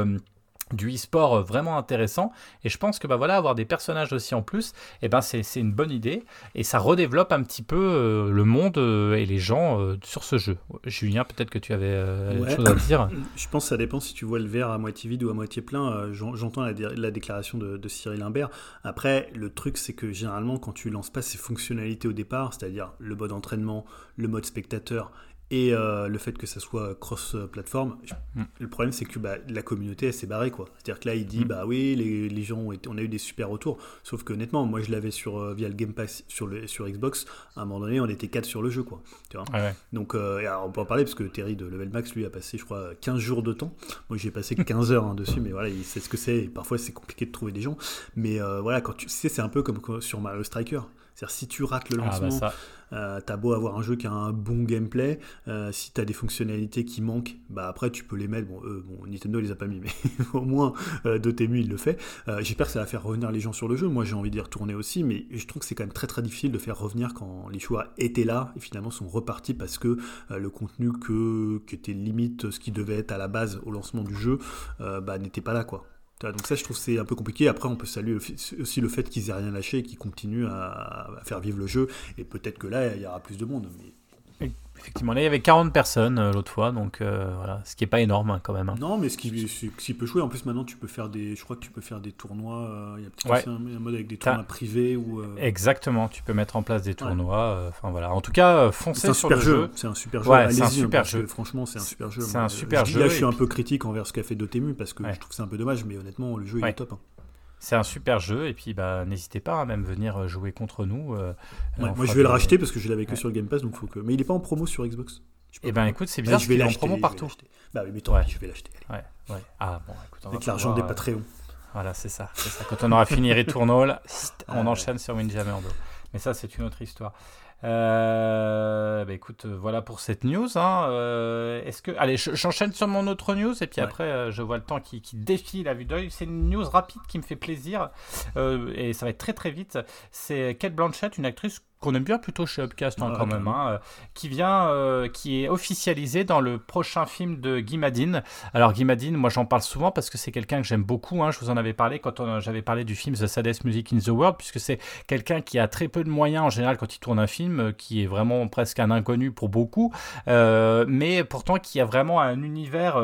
du e-sport euh, vraiment intéressant. Et je pense que bah voilà avoir des personnages aussi en plus et eh ben c'est une bonne idée. Et ça redéveloppe un petit peu euh, le monde euh, et les gens sur ce jeu. Julien peut-être que tu avais quelque chose à dire. Je pense que ça dépend si tu vois le verre à moitié vide ou à moitié plein. J'entends la, la, déclaration de, de, Cyril Imbert. Après le truc c'est que généralement quand tu lances pas ces fonctionnalités au départ c'est-à-dire le mode entraînement le mode spectateur et euh, le fait que ça soit cross-platform, mm. le problème c'est que bah, la communauté elle s'est barrée quoi. C'est-à-dire que là il dit mm. bah oui les, les gens ont on a eu des super retours, sauf que honnêtement moi je l'avais sur euh, via le Game Pass sur le sur Xbox, à un moment donné on était 4 sur le jeu quoi. Tu vois Donc euh, on peut en parler parce que Terry de Level Max lui a passé je crois 15 jours de temps. Moi j'ai passé 15 heures hein, dessus mais voilà il sait ce que c'est. Parfois c'est compliqué de trouver des gens, mais voilà quand tu sais c'est un peu comme sur Mario Striker. C'est-à-dire si tu rates le ah, bah lancement, euh, t'as beau avoir un jeu qui a un bon gameplay, euh, si t'as des fonctionnalités qui manquent, bah après tu peux les mettre. Bon, bon Nintendo les a pas mis, mais au moins euh, Dotemu il le fait. Euh, j'espère que ça va faire revenir les gens sur le jeu. Moi j'ai envie d'y retourner aussi, mais je trouve que c'est quand même très très difficile de faire revenir quand les choix étaient là et finalement sont repartis parce que le contenu que, qui était limite ce qui devait être à la base au lancement du jeu bah, n'était pas là quoi. Donc ça, je trouve c'est un peu compliqué. Après, on peut saluer aussi le fait qu'ils aient rien lâché et qu'ils continuent à, faire vivre le jeu. Et peut-être que là, il y aura plus de monde. Mais Effectivement, là il y avait 40 personnes euh, l'autre fois, donc euh, voilà, ce qui est pas énorme hein, quand même. Hein. Non, mais ce qui, ce peut jouer, en plus maintenant tu peux faire des, je crois que tu peux faire des tournois, euh, il y a un, mode avec des tournois privés ou. Exactement, tu peux mettre en place des tournois. Enfin voilà, en tout cas, foncez sur le jeu. C'est un super jeu. c'est un super jeu. Franchement, c'est un super jeu. C'est un super jeu. Là, je suis un peu critique envers ce qu'a fait Dotemu parce que je trouve que c'est un peu dommage, mais honnêtement, le jeu il est top. Hein. C'est un super jeu et puis bah n'hésitez pas à même venir jouer contre nous. moi je vais le racheter parce que je l'avais que sur le Game Pass donc faut que. Mais il est pas en promo sur Xbox. Eh ben écoute, c'est bien, bah, je vais en promo partout. Bah oui, mais toi, je vais l'acheter. Ouais, ouais. Ah bon, écoute, on Avec l'argent des euh, Patreons. Voilà, c'est ça, ça. Quand on aura fini Returnal, on enchaîne sur Windjammer 2. Mais ça, c'est une autre histoire. Euh, bah écoute, euh, voilà pour cette news. Hein. Euh, est-ce que, allez, j'enchaîne sur mon autre news et puis après, euh, je vois le temps qui, qui défile à vue d'œil. C'est une news rapide qui me fait plaisir et ça va être très très vite. C'est Kate Blanchett, une actrice qu'on aime bien plutôt chez Upcast hein, Ah, quand même, hein, euh, qui vient, euh, qui est officialisé dans le prochain film de Guy Madin. Alors Guy Madin, moi j'en parle souvent parce que c'est quelqu'un que j'aime beaucoup. hein. je vous en avais parlé quand j'avais parlé du film The Saddest Music in the World, puisque c'est quelqu'un qui a très peu de moyens en général quand il tourne un film, euh, qui est vraiment presque un inconnu pour beaucoup, euh, mais pourtant qui a vraiment un univers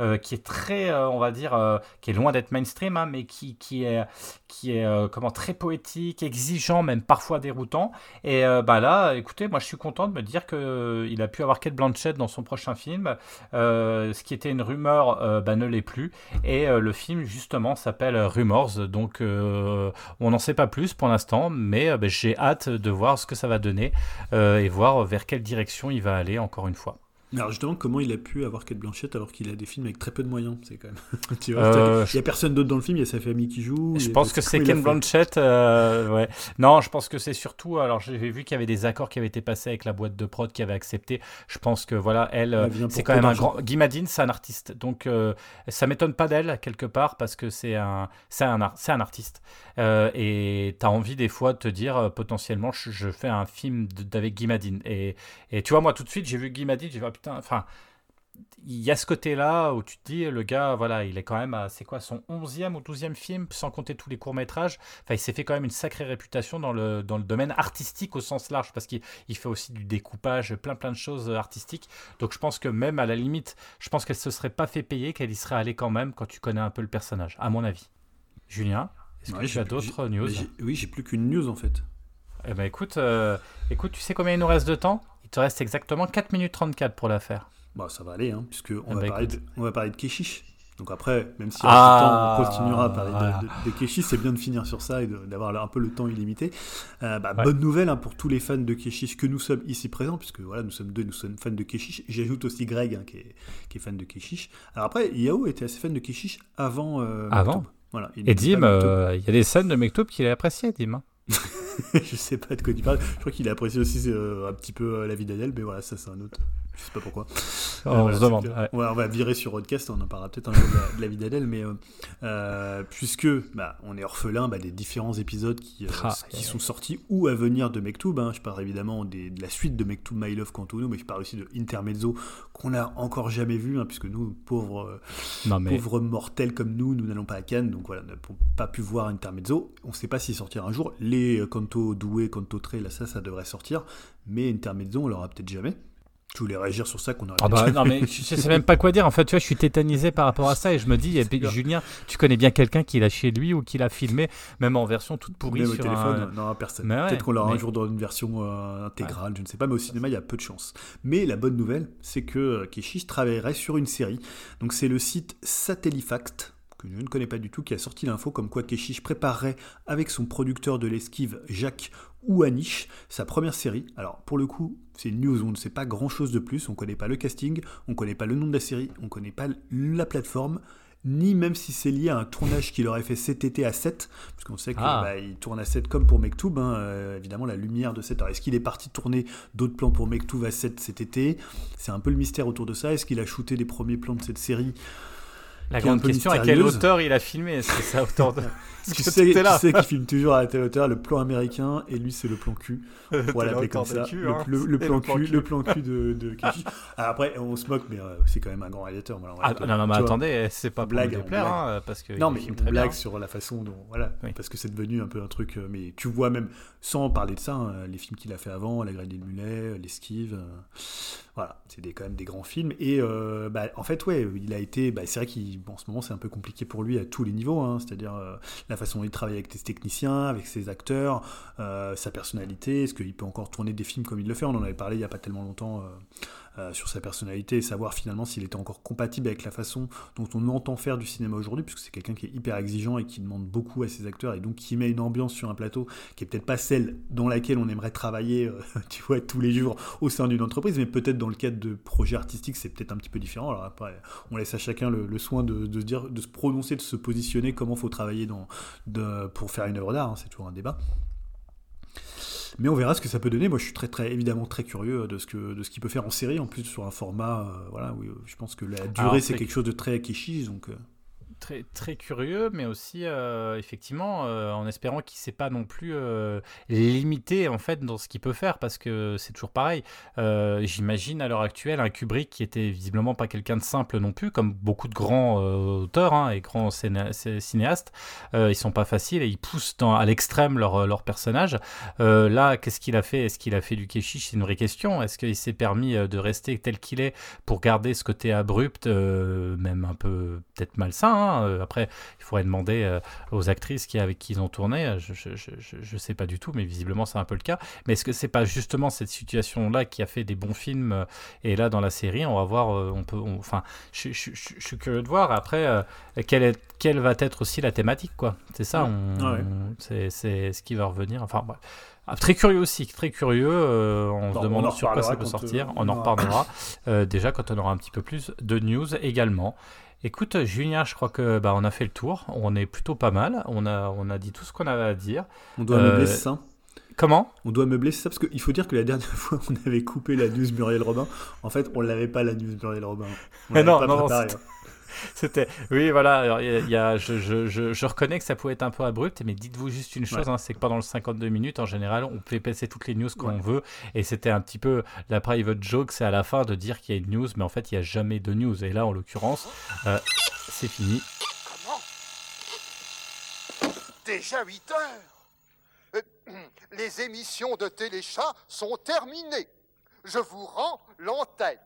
euh, qui est très, on va dire, qui est loin d'être mainstream, hein, mais qui, qui est, qui est comment très poétique, exigeant, même parfois déroutant. Et euh, bah là, écoutez, moi je suis content de me dire que euh, a pu avoir Kate Blanchett dans son prochain film. Euh, ce qui était une rumeur bah, ne l'est plus. Et le film justement s'appelle Rumors. Donc on n'en sait pas plus pour l'instant, mais bah, j'ai hâte de voir ce que ça va donner et voir vers quelle direction il va aller encore une fois. Alors justement, comment il a pu avoir Kate Blanchett alors qu'il a des films avec très peu de moyens C'est quand même. tu vois, Euh, il y a personne d'autre dans le film, il y a sa famille qui joue. Je pense que c'est fait Blanchett. euh, ouais. Non, je pense que c'est surtout. Alors, j'ai vu qu'il y avait des accords qui avaient été passés avec la boîte de prod qui avait accepté. Je pense que voilà, elle, euh, Elle pour c'est quand même un grand. Guy Madin, c'est un artiste. Donc, euh, ça m'étonne pas d'elle quelque part parce que c'est un, c'est un, ar- c'est un artiste. Euh, et tu as envie des fois de te dire euh, potentiellement, je, je fais un film Guy Madin. Et, et tu vois, moi tout de suite, j'ai vu Guy Madin, j'ai ah, putain, enfin il y a ce côté-là où tu te dis, le gars, voilà, il est quand même à, c'est quoi, son 11e ou 12e film, sans compter tous les courts-métrages. Enfin, il s'est fait quand même une sacrée réputation dans le, dans le domaine artistique au sens large, parce qu'il il fait aussi du découpage, plein plein de choses artistiques. Donc je pense que même à la limite, je pense qu'elle se serait pas fait payer, qu'elle y serait allée quand même quand tu connais un peu le personnage, à mon avis. Julien, est-ce que Ouais, tu as d'autres news Oui, j'ai plus qu'une news en fait. Eh ben écoute, euh, écoute, tu sais combien il nous reste de temps? Il te reste exactement 4 minutes 34 pour la faire. Bah, ça va aller, hein, puisque on, Eh va bah, parler écoute. de, on va parler de Keshish. Donc après, même si Ah, temps, on continuera à parler voilà. de, de, de Keshish, c'est bien de finir sur ça et d'avoir un peu le temps illimité. Euh, bah, Ouais. Bonne nouvelle hein, pour tous les fans de Keshish que nous sommes ici présents, puisque voilà, nous sommes deux, nous sommes fans de Keshish. J'ajoute aussi Greg, hein, qui, est, qui est fan de Keshish. Alors après, Yao était assez fan de Keshish avant. euh, Avant. Voilà, il Et Dim, euh, il y a des scènes de Mektoub qu'il a appréciées, Dim. je sais pas de quoi tu parles. Je crois qu'il a apprécié aussi euh, un petit peu euh, la vie d'Adèle, mais voilà, ça c'est un autre. Je sais pas pourquoi. On Euh, voilà, se c'est demande. que- ouais. ouais, on va virer sur podcast, on en parlera peut-être un jour de la, de la vie d'Adèle, mais euh, euh, puisque bah, on est orphelin bah, des différents épisodes qui, Ah, qui sont sortis ou à venir de Mektoub. hein. Je parle évidemment des- de la suite de Mektoub My Love Cantono, mais je parle aussi de Intermezzo qu'on n'a encore jamais vu, hein, puisque nous, pauvres, Non, mais pauvres mortels comme nous, nous n'allons pas à Cannes, donc voilà, on n'a pas pu voir Intermezzo. On ne sait pas s'il sortira un jour. Les euh, Canto Doué, Canto Tré, là ça, ça devrait sortir, mais Intermezzo, on l'aura peut-être jamais. Je voulais réagir sur ça qu'on aurait Ah bah non mais je sais même pas quoi dire en fait tu vois je suis tétanisé par rapport à ça et je me dis puis, clair. Julien tu connais bien quelqu'un qui l'a chez lui ou qui l'a filmé même en version toute pourrie Même au sur téléphone, un... non, personne. Ouais, Peut-être qu'on l'aura un jour dans une version euh, intégrale, je ne sais pas, mais au cinéma, il y a peu de chance. Mais la bonne nouvelle, c'est que euh, Keshish travaillerait sur une série. Donc c'est le site Satellifact, que je ne connais pas du tout, qui a sorti l'info comme quoi Keshish préparerait avec son producteur de l'esquive, Jacques Ouaniche, sa première série. Alors pour le coup, c'est une news, on ne sait pas grand-chose de plus, on ne connaît pas le casting, on ne connaît pas le nom de la série, on ne connaît pas la plateforme, ni même si c'est lié à un tournage qu'il aurait fait cet été à 7, puisqu'on sait qu'il Ah. tourne à 7 comme pour Mektoub, hein, euh, évidemment la lumière de 7. Alors est-ce qu'il est parti tourner d'autres plans pour Mektoub à 7 cet été? C'est un peu le mystère autour de ça. Est-ce qu'il a shooté des premiers plans de cette série? La qui est grande question à quelle hauteur il a filmé? C'est ça auteur de... Tu Parce que sais, t'es là. tu sais qu'il filme toujours à la telle hauteur le plan américain et lui c'est le plan cul. On l'appeler comme hauteur de ça. cul, hein. le- plan cul, le plan cul de, de. Alors après on se moque mais euh, c'est quand même un grand réalisateur. Va Ah, non non mais attendez c'est pas pour Blague, on déplaire blague. hein, parce que Non, il mais très blague bien. sur la façon dont. Voilà. Oui. Parce que c'est devenu un peu un truc. euh, Mais tu vois, même sans parler de ça, hein, les films qu'il a fait avant, La Grêle des Mulets, L'Esquive. euh, voilà, c'est quand même des grands films. Et euh, bah, en fait, ouais, il a été. Bah, c'est vrai qu'en ce moment, c'est un peu compliqué pour lui à tous les niveaux. hein, C'est-à-dire euh, la façon dont il travaille avec ses techniciens, avec ses acteurs, euh, sa personnalité. Est-ce qu'il peut encore tourner des films comme il le fait? On en avait parlé il n'y a pas tellement longtemps. Euh, sur sa personnalité et savoir finalement s'il était encore compatible avec la façon dont on entend faire du cinéma aujourd'hui, puisque c'est quelqu'un qui est hyper exigeant et qui demande beaucoup à ses acteurs et donc qui met une ambiance sur un plateau qui est peut-être pas celle dans laquelle on aimerait travailler, euh, tous les jours au sein d'une entreprise, mais peut-être dans le cadre de projets artistiques, c'est peut-être un petit peu différent. Alors après, on laisse à chacun le, soin de, dire, de se prononcer, de se positionner, comment faut travailler pour faire une œuvre d'art. hein, c'est toujours un débat. Mais on verra ce que ça peut donner. Moi, je suis très, très évidemment très curieux de ce que de ce qu'il peut faire en série, en plus sur un format, euh, voilà, où euh, je pense que la durée c'est quelque chose de très Keshish, donc. euh, très, curieux, mais aussi euh, effectivement euh, en espérant qu'il ne s'est pas non plus euh, limité en fait dans ce qu'il peut faire, parce que c'est toujours pareil. J'imagine à l'heure actuelle un Kubrick qui était visiblement pas quelqu'un de simple non plus, comme beaucoup de grands auteurs hein, et grands cinéastes. Ils sont pas faciles et ils poussent à l'extrême leur, leur personnage. Là, qu'est-ce qu'il a fait? Est-ce qu'il a fait du Keshish C'est une vraie question. Est-ce qu'il s'est permis de rester tel qu'il est pour garder ce côté abrupt, même un peu peut-être malsain hein Euh, Après, il faudrait demander euh, aux actrices qui, avec qui ils ont tourné. Je, je, je, je- je sais pas du tout, mais visiblement c'est un peu le cas. Mais est-ce que c'est pas justement cette situation-là qui a fait des bons films euh, Et là, dans la série, on va voir. euh, on peut, on- enfin, je, suis curieux de voir après euh, quelle, est, quelle va être aussi la thématique, quoi. C'est ça. On, Ah ouais. c'est, c'est ce qui va revenir. Enfin, bref. Ah, très curieux aussi, très curieux. euh, on se demande on en sur quoi ça peut sortir. euh, on en reparlera euh, déjà quand on aura un petit peu plus de news également. Écoute, Julien, je crois que bah, on a fait le tour. On est plutôt pas mal. On a, on a dit tout ce qu'on avait à dire. On doit Euh, meubler ça? Comment? On doit meubler ça? Parce qu'il faut dire que la dernière fois on avait coupé la news Muriel Robin. En fait, on l'avait pas la news Muriel Robin. On non, pas non, préparée, c'était-. Oui, voilà. alors, il y a- il y a- je, je, je, je reconnais que ça pouvait être un peu abrupt, mais dites-vous juste une chose Ouais. hein, c'est que pendant le 52 minutes, en général, on peut passer toutes les news qu'on Ouais. veut. Et c'était un petit peu la private joke, c'est à la fin de dire qu'il y a une news, mais en fait, il n'y a jamais de news. Et là, en l'occurrence, euh, c'est fini. Comment Déjà 8 heures Euh, Les émissions de Téléchat sont terminées. Je vous rends l'antenne.